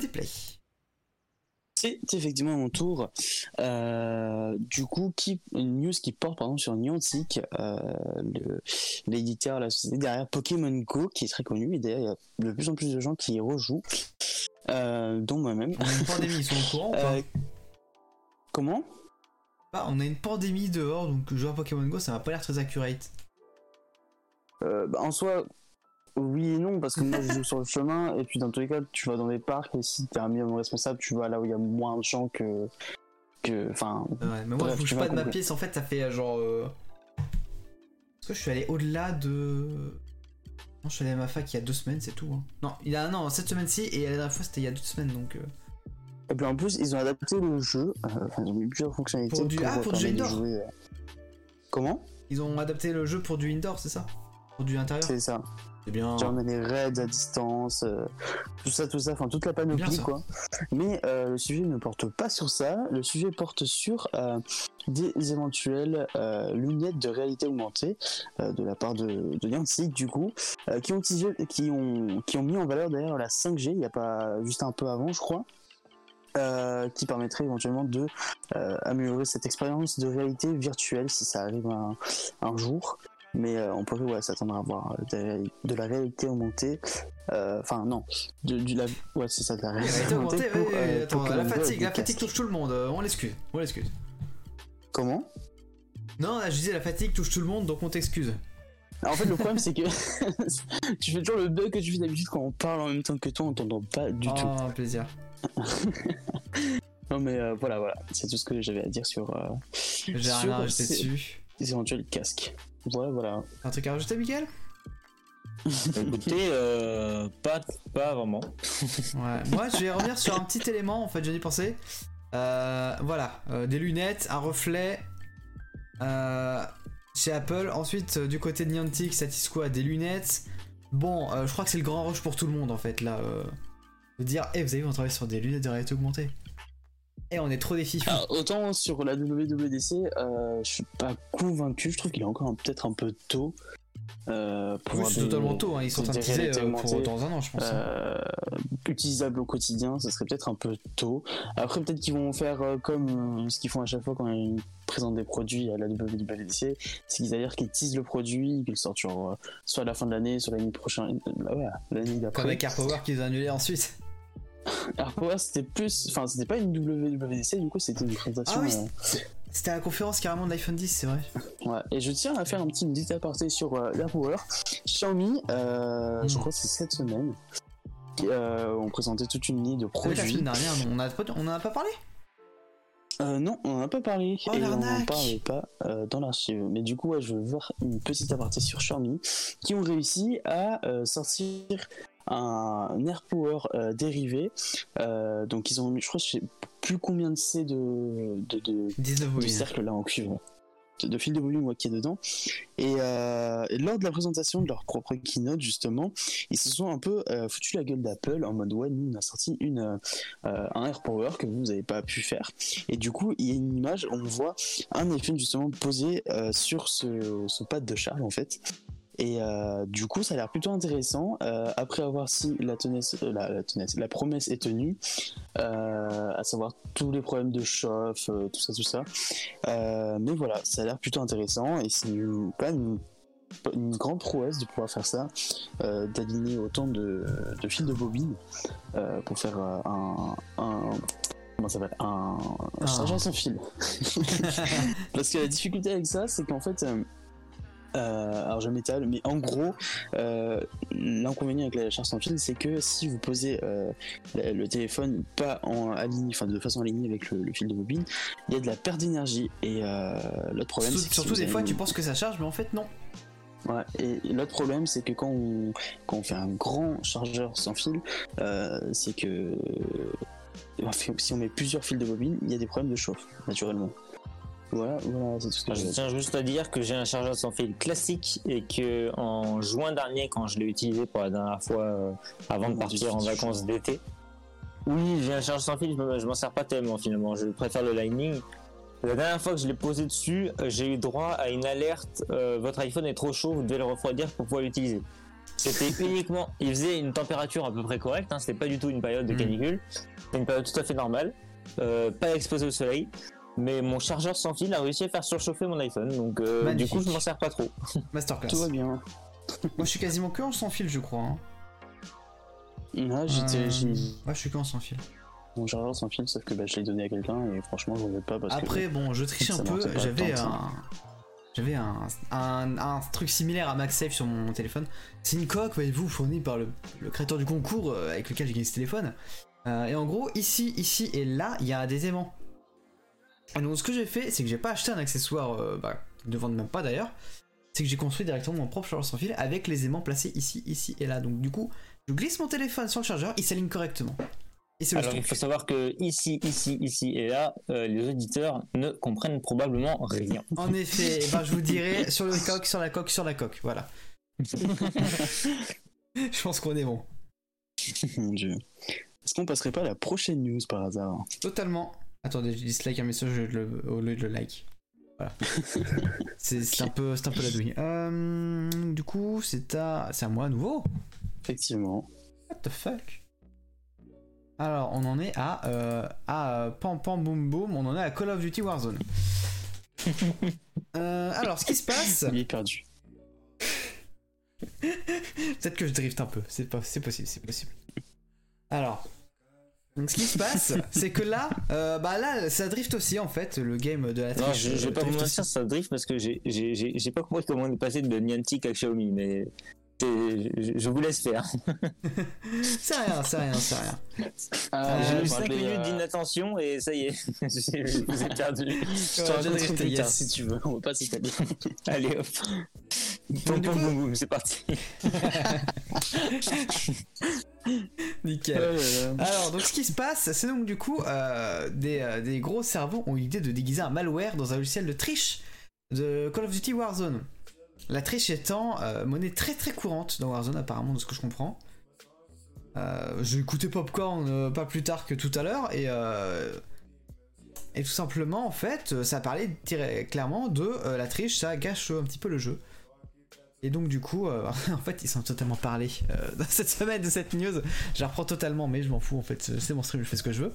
C'est effectivement mon tour. Euh, du coup, qui, une news qui porte pardon, sur Niantic, euh, l'éditeur, la société derrière Pokémon Go, qui est très connu. Et d'ailleurs, il y a de plus en plus de gens qui y rejouent, euh, dont moi-même.
On a une pandémie, ils sont au courant ou pas
Euh, comment?
Bah, On a une pandémie dehors, donc jouer à Pokémon Go, ça m'a pas l'air très accurate.
Bah, En soi, oui et non, parce que moi je joue sur le chemin, et puis dans tous les cas, tu vas dans des parcs, et si t'es un minimum responsable, tu vas là où il y a moins de gens que. que enfin,
Ouais, mais moi,
Bref,
je bouge pas de ma pièce, en fait, ça fait euh, genre. euh, Est-ce que je suis allé au-delà de. Non, je suis allé à ma fac il y a deux semaines, c'est tout. hein. Non, il y a non, cette semaine-ci, et la dernière fois, c'était il y a deux semaines, donc. euh,
Et puis en plus, ils ont adapté le jeu, euh, enfin, ils ont mis plusieurs fonctionnalités
Pour du- ah, pour du indoor.
jouer, euh. Comment?
Ils ont adapté le jeu pour du indoor, c'est ça? Intérieur
C'est ça.
C'est bien.
A des raids à distance, euh, tout ça, tout ça, enfin toute la panoplie quoi. Mais euh, le sujet ne porte pas sur ça, le sujet porte sur euh, des éventuelles lunettes de réalité augmentée de la part de, de Niantic du coup, qui, ont utilisé- qui, ont, qui ont mis en valeur d'ailleurs la 5G, il n'y a pas juste un peu avant je crois. euh, qui permettrait éventuellement de euh, améliorer cette expérience de réalité virtuelle si ça arrive un, un jour mais euh, on pourrait ouais, s'attendre à voir euh, de, la- de la réalité augmentée. Euh, Enfin, non, du la, ouais, c'est ça, de la réalité augmentée. pour,
ouais, attends, la fatigue, la fatigue touche tout le monde, on l'excuse, on l'excuse.
Comment?
Non, là je disais la fatigue touche tout le monde, donc on t'excuse.
En fait, le problème, c'est que tu fais toujours le bug que tu fais d'habitude quand on parle en même temps que toi, on t'entend pas du tout.
Oh, plaisir.
Non, mais euh, voilà, voilà, c'est tout ce que j'avais à dire sur, euh,
J'ai rien à rajouter dessus.
ces éventuels casques. Voilà, voilà.
Un truc à rajouter, Miguel
Écoutez, euh, pas, pas vraiment.
Ouais, moi je vais revenir sur un petit élément, en fait, j'en ai pensé. Euh, voilà, euh, des lunettes, un reflet euh, chez Apple. Ensuite, euh, du côté de Niantic, Satisco a des lunettes. Bon, euh, je crois que c'est le grand rush pour tout le monde, en fait, là. euh, de dire, eh, vous avez vu, on travaille sur des lunettes de réalité augmentée. Et on est trop fifous.
Alors, autant sur la WWDC, euh, je suis pas convaincu, je trouve qu'il est encore peut-être un peu tôt. Euh, pour
Oui, c'est totalement tôt, hein, ils sont
réalités
euh, pour dans un an, je pense. hein.
Euh, utilisable au quotidien, ça serait peut-être un peu tôt. Après, peut-être qu'ils vont faire euh, comme euh, ce qu'ils font à chaque fois quand ils présentent des produits à la WWDC, c'est qu'ils dire qu'ils teasent le produit, qu'ils sortent sur, euh, soit à la fin de l'année, soit l'année prochaine,
Comme avec AirPower qu'ils ont annulé ensuite.
AirPower, c'était plus, enfin, c'était pas une WWDC, du coup, c'était une présentation.
Ah oui,
euh,
C'était la conférence carrément de l'iPhone 10, c'est vrai.
Ouais, et je tiens à faire un petit une petite aparté sur euh, l'AirPower. Xiaomi, euh, je
Mm.
crois que c'est cette semaine, euh, ont présenté toute une ligne de
C'est vrai, la
produits.
semaine dernière, on en a pas, on en a pas parlé?
Euh, non, on n'en a pas parlé
Oh,
et on n'en parlait pas euh, dans l'archive. Mais du coup, ouais, je veux voir une petite aparté sur Xiaomi qui ont réussi à euh, sortir un AirPower euh, dérivé. Euh, donc ils ont mis, je crois, je sais plus combien de C de, de, de,
19
du
bobines.
cercle là en cuivre de, fil de volume qui est dedans et, euh, et lors de la présentation de leur propre keynote justement ils se sont un peu euh, foutu la gueule d'Apple en mode ouais nous on a sorti une euh, un AirPower que vous n'avez pas pu faire et du coup il y a une image on voit un iPhone justement posé sur ce, ce pad de charge en fait et euh, du coup, ça a l'air plutôt intéressant. Euh, après avoir si la, euh, la, la, tenesse, la promesse est tenue, euh, à savoir tous les problèmes de chauffe, tout ça, tout ça. Mais voilà, ça a l'air plutôt intéressant et c'est quand même une, une grande prouesse de pouvoir faire ça, d'aligner autant de, de fils de bobine pour faire un, un comment ça s'appelle un, un
Ah.
chargeur sans fil. Parce que la difficulté avec ça, c'est qu'en fait. Euh, alors je m'étale, mais en gros, euh, l'inconvénient avec la charge sans fil, c'est que si vous posez euh, le, téléphone pas en aligné, enfin de façon alignée avec le, le fil de bobine, il y a de la perte d'énergie. Et l'autre problème,
Surtout,
c'est si
surtout des fois,
une-
tu penses que ça charge, mais en fait, non.
Ouais, et l'autre problème, c'est que quand on, quand on fait un grand chargeur sans fil, c'est que si on met plusieurs fils de bobine, il y a des problèmes de chauffe, naturellement. Voilà, voilà, c'est tout ce que
Je
je
tiens juste à dire que j'ai un chargeur sans fil classique et que en juin dernier, quand je l'ai utilisé pour la dernière fois euh, avant de
Mon
partir en vacances d'été, oui, j'ai un chargeur sans fil, je me- je m'en sers pas tellement finalement. Je préfère le Lightning. La dernière fois que je l'ai posé dessus, euh, j'ai eu droit à une alerte euh, votre iPhone est trop chaud, vous devez le refroidir pour pouvoir l'utiliser. C'était uniquement, il faisait une température à peu près correcte, hein, c'était pas du tout une période de
Mm.
canicule, c'était une période tout à fait normale, euh, pas exposé au soleil, mais mon chargeur sans fil a réussi à faire surchauffer mon iPhone, donc euh, du coup je m'en sers pas trop.
Masterclass.
Tout va bien.
Moi, je suis quasiment que en sans fil, je crois. hein.
Là, j'étais,
Euh, Ouais, je suis que en sans fil.
mon chargeur sans fil, sauf que bah, je l'ai donné à quelqu'un et franchement, je veux pas parce
Après, bon, je triche un peu. J'avais un. J'avais un, un, un truc similaire à MagSafe sur mon téléphone. C'est une coque, voyez-vous, fournie par le, le créateur du concours euh, avec lequel j'ai gagné ce téléphone. Euh, et en gros, ici, ici et là, il y a des aimants. Et donc, ce que j'ai fait, c'est que j'ai pas acheté un accessoire, euh, bah, qui ne vendent même pas d'ailleurs. C'est que j'ai construit directement mon propre chargeur sans fil avec les aimants placés ici, ici et là. Donc, du coup, je glisse mon téléphone sur le chargeur, il s'aligne correctement. Et c'est le
Alors il faut savoir que ici, ici, ici et là, euh, les auditeurs ne comprennent probablement rien.
En effet, eh ben, je vous dirai sur le coq, sur la coque, sur la coque, voilà. je pense qu'on est bon.
Mon dieu. Est-ce qu'on passerait pas à la prochaine news par hasard?
Totalement. Attendez, je dislike un message au lieu de- au lieu de le like. Voilà. c'est un peu, c'est un peu la douille. Euh, du coup, c'est à, c'est à moi à nouveau.
Effectivement.
What the fuck? Alors, on en est à, euh, à euh, pam pam boum boum, on en est à Call of Duty Warzone. Euh, alors, ce qui se passe,
Il est perdu.
Peut-être que je drift un peu, c'est pas, c'est possible, c'est possible. Alors, donc ce qui se passe, c'est que là, euh, bah là, ça drift aussi en fait, le game de la
Non,
triche.
je, je vais pas vous mentir, ça drift parce que j'ai- j'ai j'ai- j'ai pas compris comment on est passé de Niantic à Xiaomi, mais je, je vous laisse faire.
C'est rien, c'est rien, c'est rien.
Ah,
Euh,
J'ai eu
vous
5
rappelez,
minutes
euh,
d'inattention et ça y est, je vous ai perdu.
Je te raconterai plus tard si tu veux, on va pas s'étaler.
Allez hop. Pom, boum, c'est parti.
Nickel. Alors, donc ce qui se passe, c'est donc du coup, euh, des, euh, des gros cerveaux ont eu l'idée de déguiser un malware dans un logiciel de triche de Call of Duty Warzone. La triche étant euh, monnaie très très courante dans Warzone, apparemment, de ce que je comprends. J'ai écouté Popcorn pas plus tard que tout à l'heure et. et tout simplement, en fait, ça parlait clairement de la triche, ça gâche un petit peu le jeu. Et donc, du coup, euh, en fait, ils sont totalement parlé euh, dans cette semaine de cette news. Je la reprends totalement, mais je m'en fous en fait. C'est mon stream, je fais ce que je veux.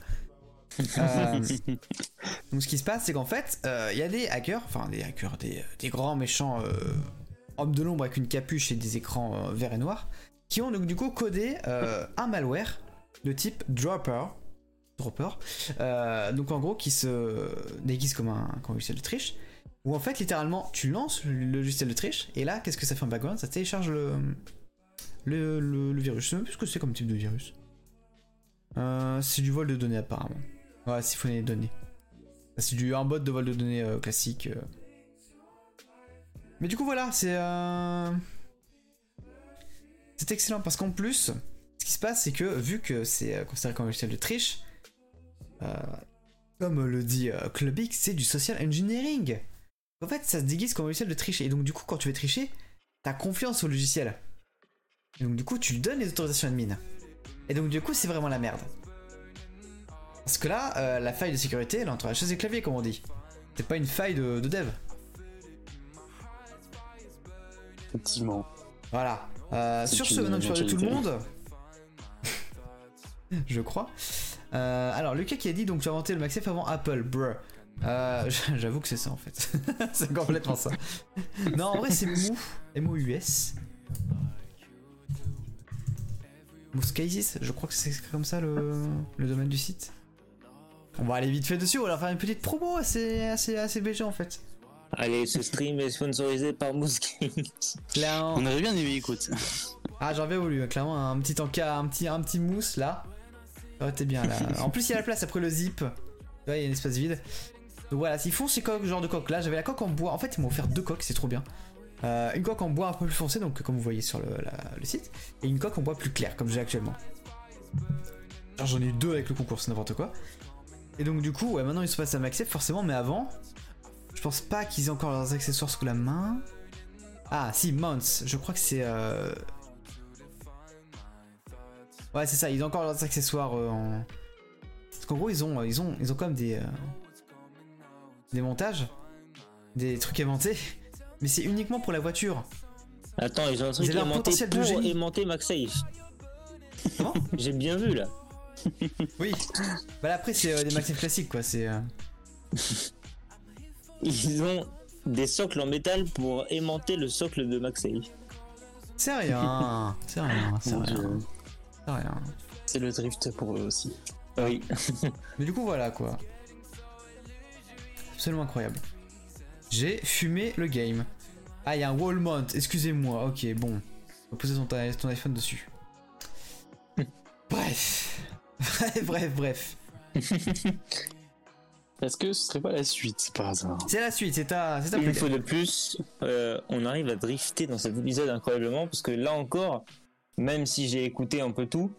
Euh, donc, ce qui se passe, c'est qu'en fait, il y a des hackers, enfin des hackers, des, des grands méchants hommes de l'ombre avec une capuche et des écrans verts et noirs, qui ont donc du coup codé un malware de type Dropper. Dropper. Donc en gros, qui se déguise comme un, comme de triche. Où en fait, littéralement, tu lances le logiciel de triche, et là, qu'est-ce que ça fait en background? Ça télécharge le, le, le, virus. Je sais même plus ce que c'est comme type de virus. Euh, c'est du vol de données apparemment. Ouais, faut les données. C'est du un bot de vol de données euh, classique. euh. Mais du coup voilà, c'est c'est excellent parce qu'en plus, ce qui se passe, c'est que vu que c'est considéré comme un logiciel de triche, comme le dit Club X, c'est du social engineering. En fait, ça se déguise comme un logiciel de triche et donc du coup, quand tu veux tricher, t'as confiance au logiciel. Et donc du coup, tu lui donnes les autorisations admin. Et donc du coup, c'est vraiment la merde. Parce que là, euh, la faille de sécurité, elle est entre la chaise et le clavier, comme on dit. C'est pas une faille de, de dev.
Effectivement.
Voilà. Euh, sur ce, maintenant que tu parles de tout le monde. Je crois. Euh, alors, Lucas qui a dit donc tu as inventé le MagSafe avant Apple, bruh. Euh, J'avoue que c'est ça en fait. c'est complètement ça. Non, en vrai, c'est Mou. M-O-U-S. Mouskaisis, je crois que c'est écrit comme ça le, le domaine du site. On va aller vite fait dessus, on va leur faire une petite promo assez, assez, assez BG en fait.
Allez, ce stream est sponsorisé par Mousking.
Clairement.
On aurait bien aimé, écoute.
Ah, j'en avais voulu, clairement, un petit encas, un petit, un petit mousse là. Ça aurait été bien là. En plus, il y a la place après le zip. Tu vois, il y a une espace vide. Donc voilà, s'ils font ces coques, genre de coque là, j'avais la coque en bois. En fait, ils m'ont offert deux coques, c'est trop bien. Euh, une coque en bois un peu plus foncé, donc comme vous voyez sur le, site, et une coque en bois plus clair, comme j'ai actuellement. J'en ai eu deux avec le concours, c'est n'importe quoi. Et donc, du coup, ouais, maintenant ils se passent à MagSafe forcément, mais avant, je pense pas qu'ils aient encore leurs accessoires sous la main. Ah, si, Mounts, je crois que c'est. Euh... Ouais, c'est ça, ils ont encore leurs accessoires euh, en. Gros, ils ont, ils ont quand même des. Des montages, des trucs aimantés, mais c'est uniquement pour la voiture.
Attends, ils ont un truc
Ils avaient un
aimanté
de
pour aimanter MagSafe.
Comment
J'ai bien vu là.
Oui. Bah là, après, c'est euh, des MagSafe classiques, quoi. C'est. euh,
Ils ont des socles en métal pour aimanter le socle de MagSafe.
C'est rien. C'est rien. C'est rien. C'est rien.
C'est le drift pour eux aussi.
Oui.
Mais du coup, voilà quoi. Absolument incroyable. J'ai fumé le game. Ah, il y a un wall mount, excusez-moi. Ok, bon. On va poser ton, ton iPhone dessus. bref. Bref, bref, bref.
Est-ce que ce serait pas la suite par hasard?
C'est la suite, c'est ta, c'est ta
Une fois de plus, euh, on arrive à drifter dans cet épisode incroyablement parce que là encore, même si j'ai écouté un peu tout,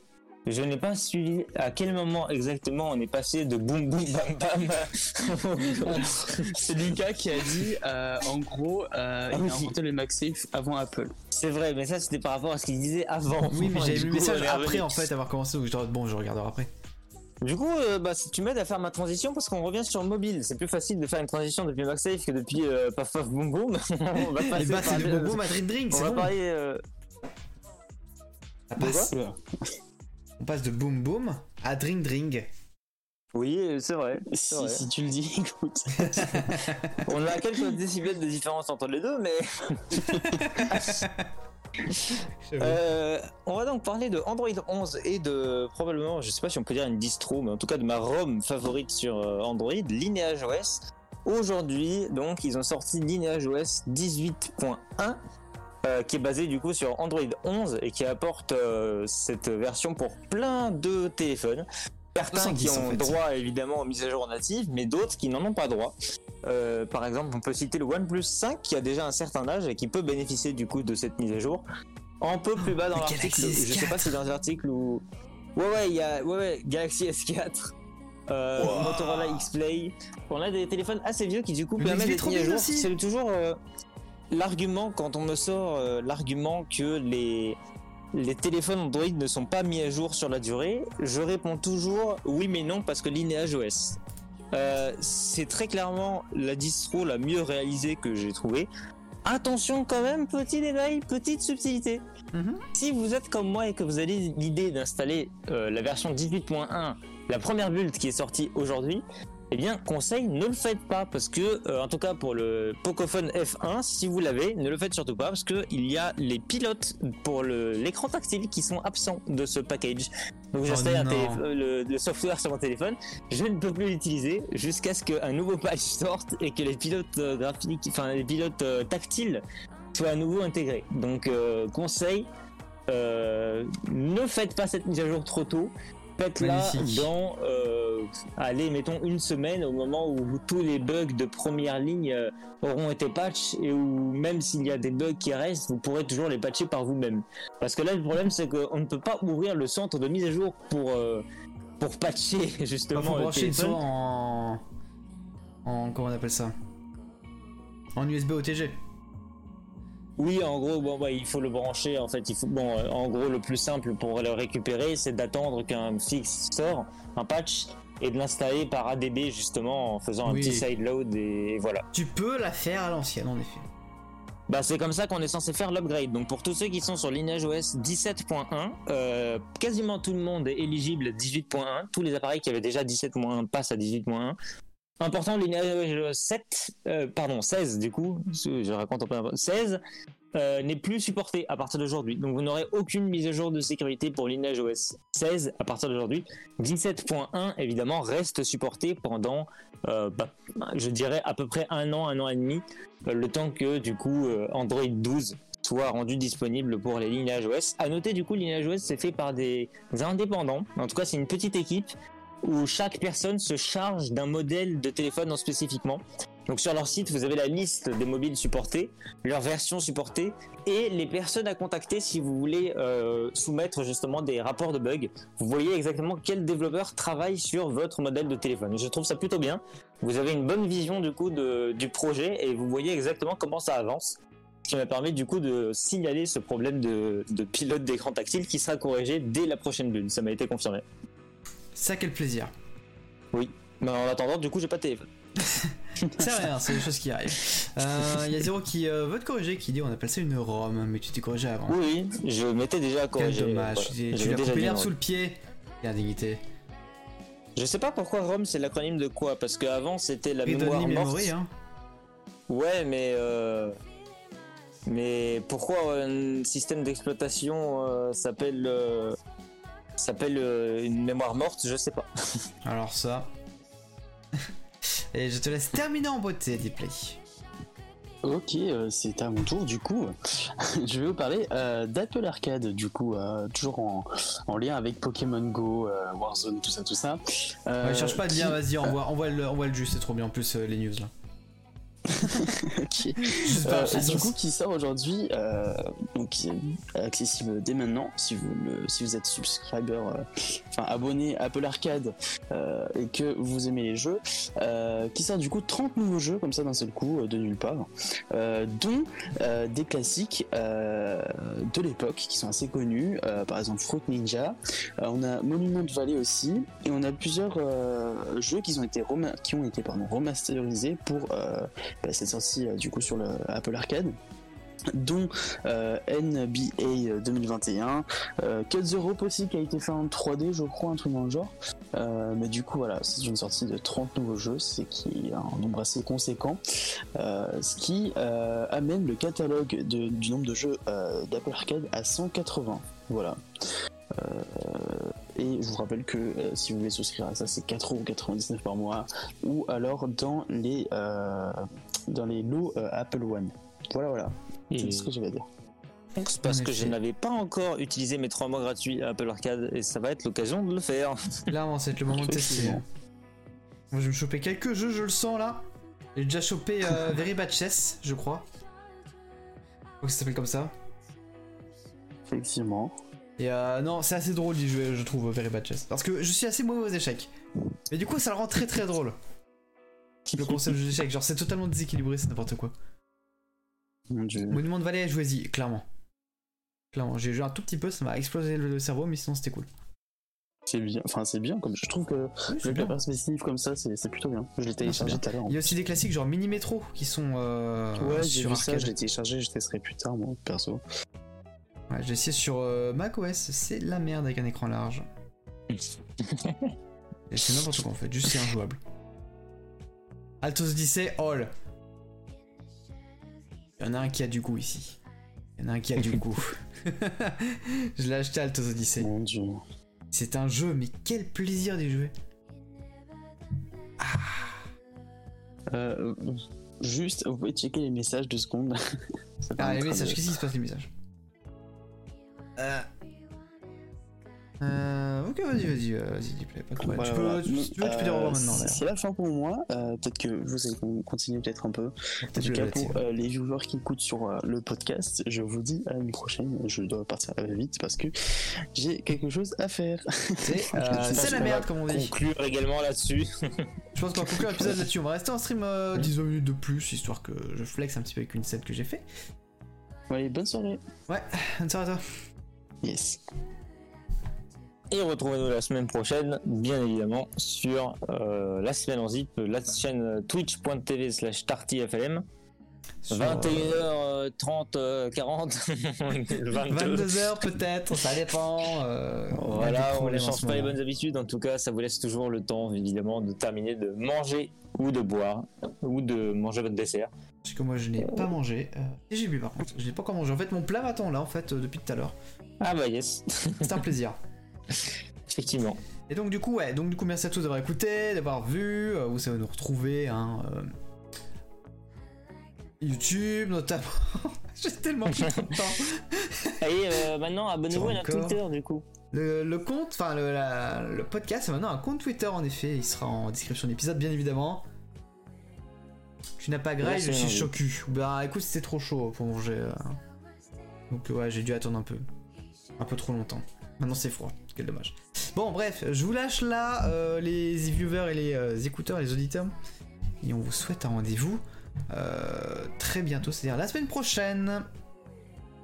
je n'ai pas suivi à quel moment exactement on est passé de boum boum bam bam.
C'est Lucas qui a dit, euh, en gros, euh, il
oui.
a inventé le MagSafe avant Apple.
C'est vrai, mais ça c'était par rapport à ce qu'il disait avant.
Oui, mais j'avais vu le message après en fait avoir commencé, donc je dois- bon, je regarderai après.
Du coup, euh, bah, si tu m'aides à faire ma transition parce qu'on revient sur mobile. C'est plus facile de faire une transition depuis MagSafe que depuis euh, Paf Paf Boum Boum. on va passer
bah, c'est
par-
le bonbon Madrid Drink,
On
c'est
va
bon.
parler. euh,
Ça
de
passe. On passe de boom boom à drink drink.
Oui, c'est vrai.
Si,
vrai.
si tu le dis, écoute.
On a quelques décibels de différence entre les deux, mais euh, on va donc parler de Android 11 et de probablement, je sais pas si on peut dire une distro, mais en tout cas de ma ROM favorite sur euh, Android, Lineage OS. Aujourd'hui, donc, ils ont sorti Lineage OS 18.1. euh, qui est basé du coup sur Android 11 et qui apporte euh, cette version pour plein de téléphones. Certains qui
70, en
ont
fait.
droit évidemment aux mises à jour natives, mais d'autres qui n'en ont pas droit. Euh, par exemple, on peut citer le OnePlus 5 qui a déjà un certain âge et qui peut bénéficier du coup de cette mise à jour. Un peu plus bas dans
le
l'article, je sais pas
S4.
si dans l'article où. Ouais, ouais, il y a ouais, ouais, Galaxy S4, euh,
Wow.
Motorola X-Play. On a des téléphones assez vieux qui du coup permettent d'être mis à
3000
jour. C'est toujours euh, l'argument quand on me sort euh, l'argument que les les téléphones Android ne sont pas mis à jour sur la durée, je réponds toujours oui mais non parce que Lineage OS. Euh, c'est très clairement la distro la mieux réalisée que j'ai trouvée. Attention quand même, petit détail, petite subtilité.
Mhm.
Si vous êtes comme moi et que vous avez l'idée d'installer euh, la version 18.1, la première build qui est sortie aujourd'hui, eh bien, conseil, ne le faites pas parce que, euh, en tout cas pour le Pocophone F1, si vous l'avez, ne le faites surtout pas parce que il y a les pilotes pour l'écran tactile qui sont absents de ce package. Donc j'installe télé- euh, le, le software sur mon téléphone, je ne peux plus l'utiliser jusqu'à ce qu'un nouveau patch sorte et que les pilotes euh, graphiques, enfin les pilotes tactiles soient à nouveau intégrés. Donc euh, conseil, euh, ne faites pas cette mise à jour trop tôt.
Magnifique.
dans euh, aller, mettons, une semaine au moment où tous les bugs de première ligne euh, auront été patch et où même s'il y a des bugs qui restent, vous pourrez toujours les patcher par vous-même. Parce que là, le problème, c'est qu'on ne peut pas ouvrir le centre de mise à jour pour, euh, pour patcher justement.
Il faut
le
brancher une
téléphone.
sonde en. En. Comment on appelle ça? En USB OTG.
Oui, en gros, bon, bah, il faut le brancher. En fait, il faut, bon, euh, en gros, le plus simple pour le récupérer, c'est d'attendre qu'un fixe sort, un patch, et de l'installer par ADB justement en faisant un petit sideload et voilà.
Tu peux la faire à l'ancienne, en effet.
Bah, c'est comme ça qu'on est censé faire l'upgrade. Donc pour tous ceux qui sont sur Lineage OS 17.1, euh, quasiment tout le monde est éligible 18.1. Tous les appareils qui avaient déjà 17.1 passent à 18.1. Important, Lineage OS 7, euh, pardon 16 du coup, je raconte un peu, 16 euh, n'est plus supporté à partir d'aujourd'hui. Donc vous n'aurez aucune mise à jour de sécurité pour Lineage OS 16 à partir d'aujourd'hui. 17.1 évidemment reste supporté pendant, euh, bah, je dirais à peu près un an, un an et demi, euh, le temps que du coup Android 12 soit rendu disponible pour les Lineage OS. À noter du coup Lineage OS c'est fait par des indépendants. En tout cas c'est une petite équipe où chaque personne se charge d'un modèle de téléphone en spécifiquement. Donc sur leur site, vous avez la liste des mobiles supportés, leur version supportée et les personnes à contacter si vous voulez euh, soumettre justement des rapports de bugs. Vous voyez exactement quel développeur travaille sur votre modèle de téléphone. Je trouve ça plutôt bien. Vous avez une bonne vision du coup du projet et vous voyez exactement comment ça avance. Ce qui m'a permis du coup de signaler ce problème de, de pilote d'écran tactile qui sera corrigé dès la prochaine bulle. Ça m'a été confirmé.
Ça, quel plaisir.
Mais en attendant, du coup, j'ai pas de téléphone.
C'est rien, c'est des choses qui arrivent. Euh, Il y a Zéro qui euh, veut te corriger, qui dit on appelle ça une ROM, mais tu t'es corrigé avant.
Oui, oui, je m'étais déjà
Quel
corrigé.
dommage,
voilà.
tu t'es- tu
J'avais
lui as
déjà
coupé l'herbe sous le pied. Quelle indignité.
Je sais pas pourquoi ROM c'est l'acronyme de quoi, parce qu'avant c'était la mémoire
Read-only
morte.
memory, hein.
Ouais, mais euh, mais pourquoi un système d'exploitation euh, s'appelle euh, s'appelle euh, une mémoire morte, je sais pas.
Alors ça. Et je te laisse terminer en beauté, Deeply.
Ok, euh, c'est à mon tour du coup. je vais vous parler euh, d'Apple Arcade du coup, euh, toujours en, en lien avec Pokémon Go, euh, Warzone, tout ça, tout ça. Euh,
Ouais, cherche pas de
qui-
lien, vas-y, envoie, envoie, le, envoie le jus, c'est trop bien en plus euh, les news là.
Ok. Euh, du coup, qui sort aujourd'hui, euh, donc qui est accessible dès maintenant si vous le, si vous êtes subscriber, euh, enfin abonné à Apple Arcade et que vous aimez les jeux, qui sort du coup 30 nouveaux jeux comme ça d'un seul coup de nulle part, dont des classiques de l'époque qui sont assez connus, par exemple Fruit Ninja, on a Monument Valley aussi, et on a plusieurs jeux qui ont été qui ont été pardon, remasterisés pour bah, cette sortie euh, du coup sur le Apple Arcade dont euh, NBA 2021, euh, Cut the Rope aussi qui a été fait en 3D je crois, un truc dans le genre. Euh, mais du coup voilà, c'est une sortie de 30 nouveaux jeux, c'est qui est un nombre assez conséquent, euh, ce qui amène le catalogue du nombre de jeux d'Apple Arcade à 180. Voilà. Et je vous rappelle que si vous voulez souscrire à ça, c'est 4,99€ par mois, ou alors dans les dans les lots Apple One. Voilà, voilà. C'est ce que j'avais dire.
c'est parce que je n'avais pas encore utilisé mes 3 mois gratuits à Apple Arcade et ça va être l'occasion de le faire.
Clairement, c'est le moment de tester. Moi, je vais me choper quelques jeux, je le sens là. J'ai déjà chopé euh, Very Bad Chess, je crois. Je crois que ça s'appelle comme ça.
Effectivement.
Et euh, non, c'est assez drôle d'y jouer, je trouve, Very Bad Chess. Parce que je suis assez mauvais aux échecs. Mais du coup, ça le rend très très drôle. Le concept des échecs, genre c'est totalement déséquilibré, c'est n'importe quoi.
Mon dieu.
Monument de Vallée, jouez-y, clairement. Clairement, j'ai joué un tout petit peu, ça m'a explosé le cerveau, mais sinon c'était cool.
C'est bien. Enfin, c'est bien. Comme je trouve que
Oui, bien.
perspective comme ça, c'est plutôt bien. Je l'ai téléchargé tout à l'heure.
Il y a aussi des classiques genre Mini Metro qui sont euh,
Ouais,
sur
vu ça. Je l'ai téléchargé. Je testerai plus tard, moi, perso.
Ouais, j'ai essayé sur euh, macOS, c'est la merde avec un écran large. Et c'est n'importe quoi en fait, juste c'est injouable. Altos Odyssey, all. Il y en a un qui a du goût ici. Il y en a un qui a du goût. Je l'ai acheté Altos Odyssey.
Mon dieu.
C'est un jeu, mais quel plaisir d'y jouer.
Euh, juste, vous pouvez checker les messages deux secondes.
Ah, les messages, qu'est-ce qui se passe les messages? Euh... Euh, ok, vas-y, vas-y, euh, vas-y, dis pas de problème.
Voilà,
tu, peux, tu, si tu veux, tu peux dire au revoir
Euh,
maintenant.
c'est-
d'ailleurs.
C'est la fin pour moi. Euh, peut-être que vous allez con- continuer peut-être un peu. En tout cas, pour euh, les viewers qui écoutent sur euh, le podcast, je vous dis à une prochaine. Je dois partir euh, vite parce que j'ai quelque chose à faire.
C'est euh, la merde, comme on dit.
Conclure également là-dessus.
Je pense qu'on va conclure l'épisode là-dessus. On va rester en stream euh, 10 minutes de plus, histoire que je flex un petit peu avec une scène que j'ai fait.
Allez, bonne soirée.
Bonne soirée à toi.
Yes.
Et retrouvez-nous la semaine prochaine, bien évidemment, sur euh, la semaine en zip, la chaîne twitch.tv slash tartyflm.
Sur,
21h30, 40, 22.
22h peut-être, ça dépend. euh,
Voilà, on ne change pas les bonnes habitudes. En tout cas, ça vous laisse toujours le temps, évidemment, de terminer de manger ou de boire ou de manger votre dessert.
Parce que moi je n'ai pas mangé. Euh, et j'ai bu par contre, je n'ai pas encore mangé. En fait, mon plat m'attend là en fait euh, depuis tout à l'heure.
Ah bah yes,
C'est un plaisir.
effectivement.
Et donc du coup, ouais, donc du coup, merci à tous d'avoir écouté, d'avoir vu. euh, vous savez nous retrouver, hein. euh, YouTube notamment. j'ai tellement pris trop de temps.
Et euh, maintenant, abonnez-vous à notre. Twitter, du coup.
Le, le compte, enfin le, podcast, c'est maintenant un compte Twitter en effet. Il sera en description de l'épisode, bien évidemment. Tu n'as pas graille, je suis chocu. Bah écoute, c'était trop chaud pour manger. euh. Donc ouais, j'ai dû attendre un peu. Un peu trop longtemps. Maintenant c'est froid, quel dommage. Bon bref, je vous lâche là euh, les viewers et les euh, écouteurs, les auditeurs. Et on vous souhaite un rendez-vous euh, très bientôt, c'est-à-dire la semaine prochaine.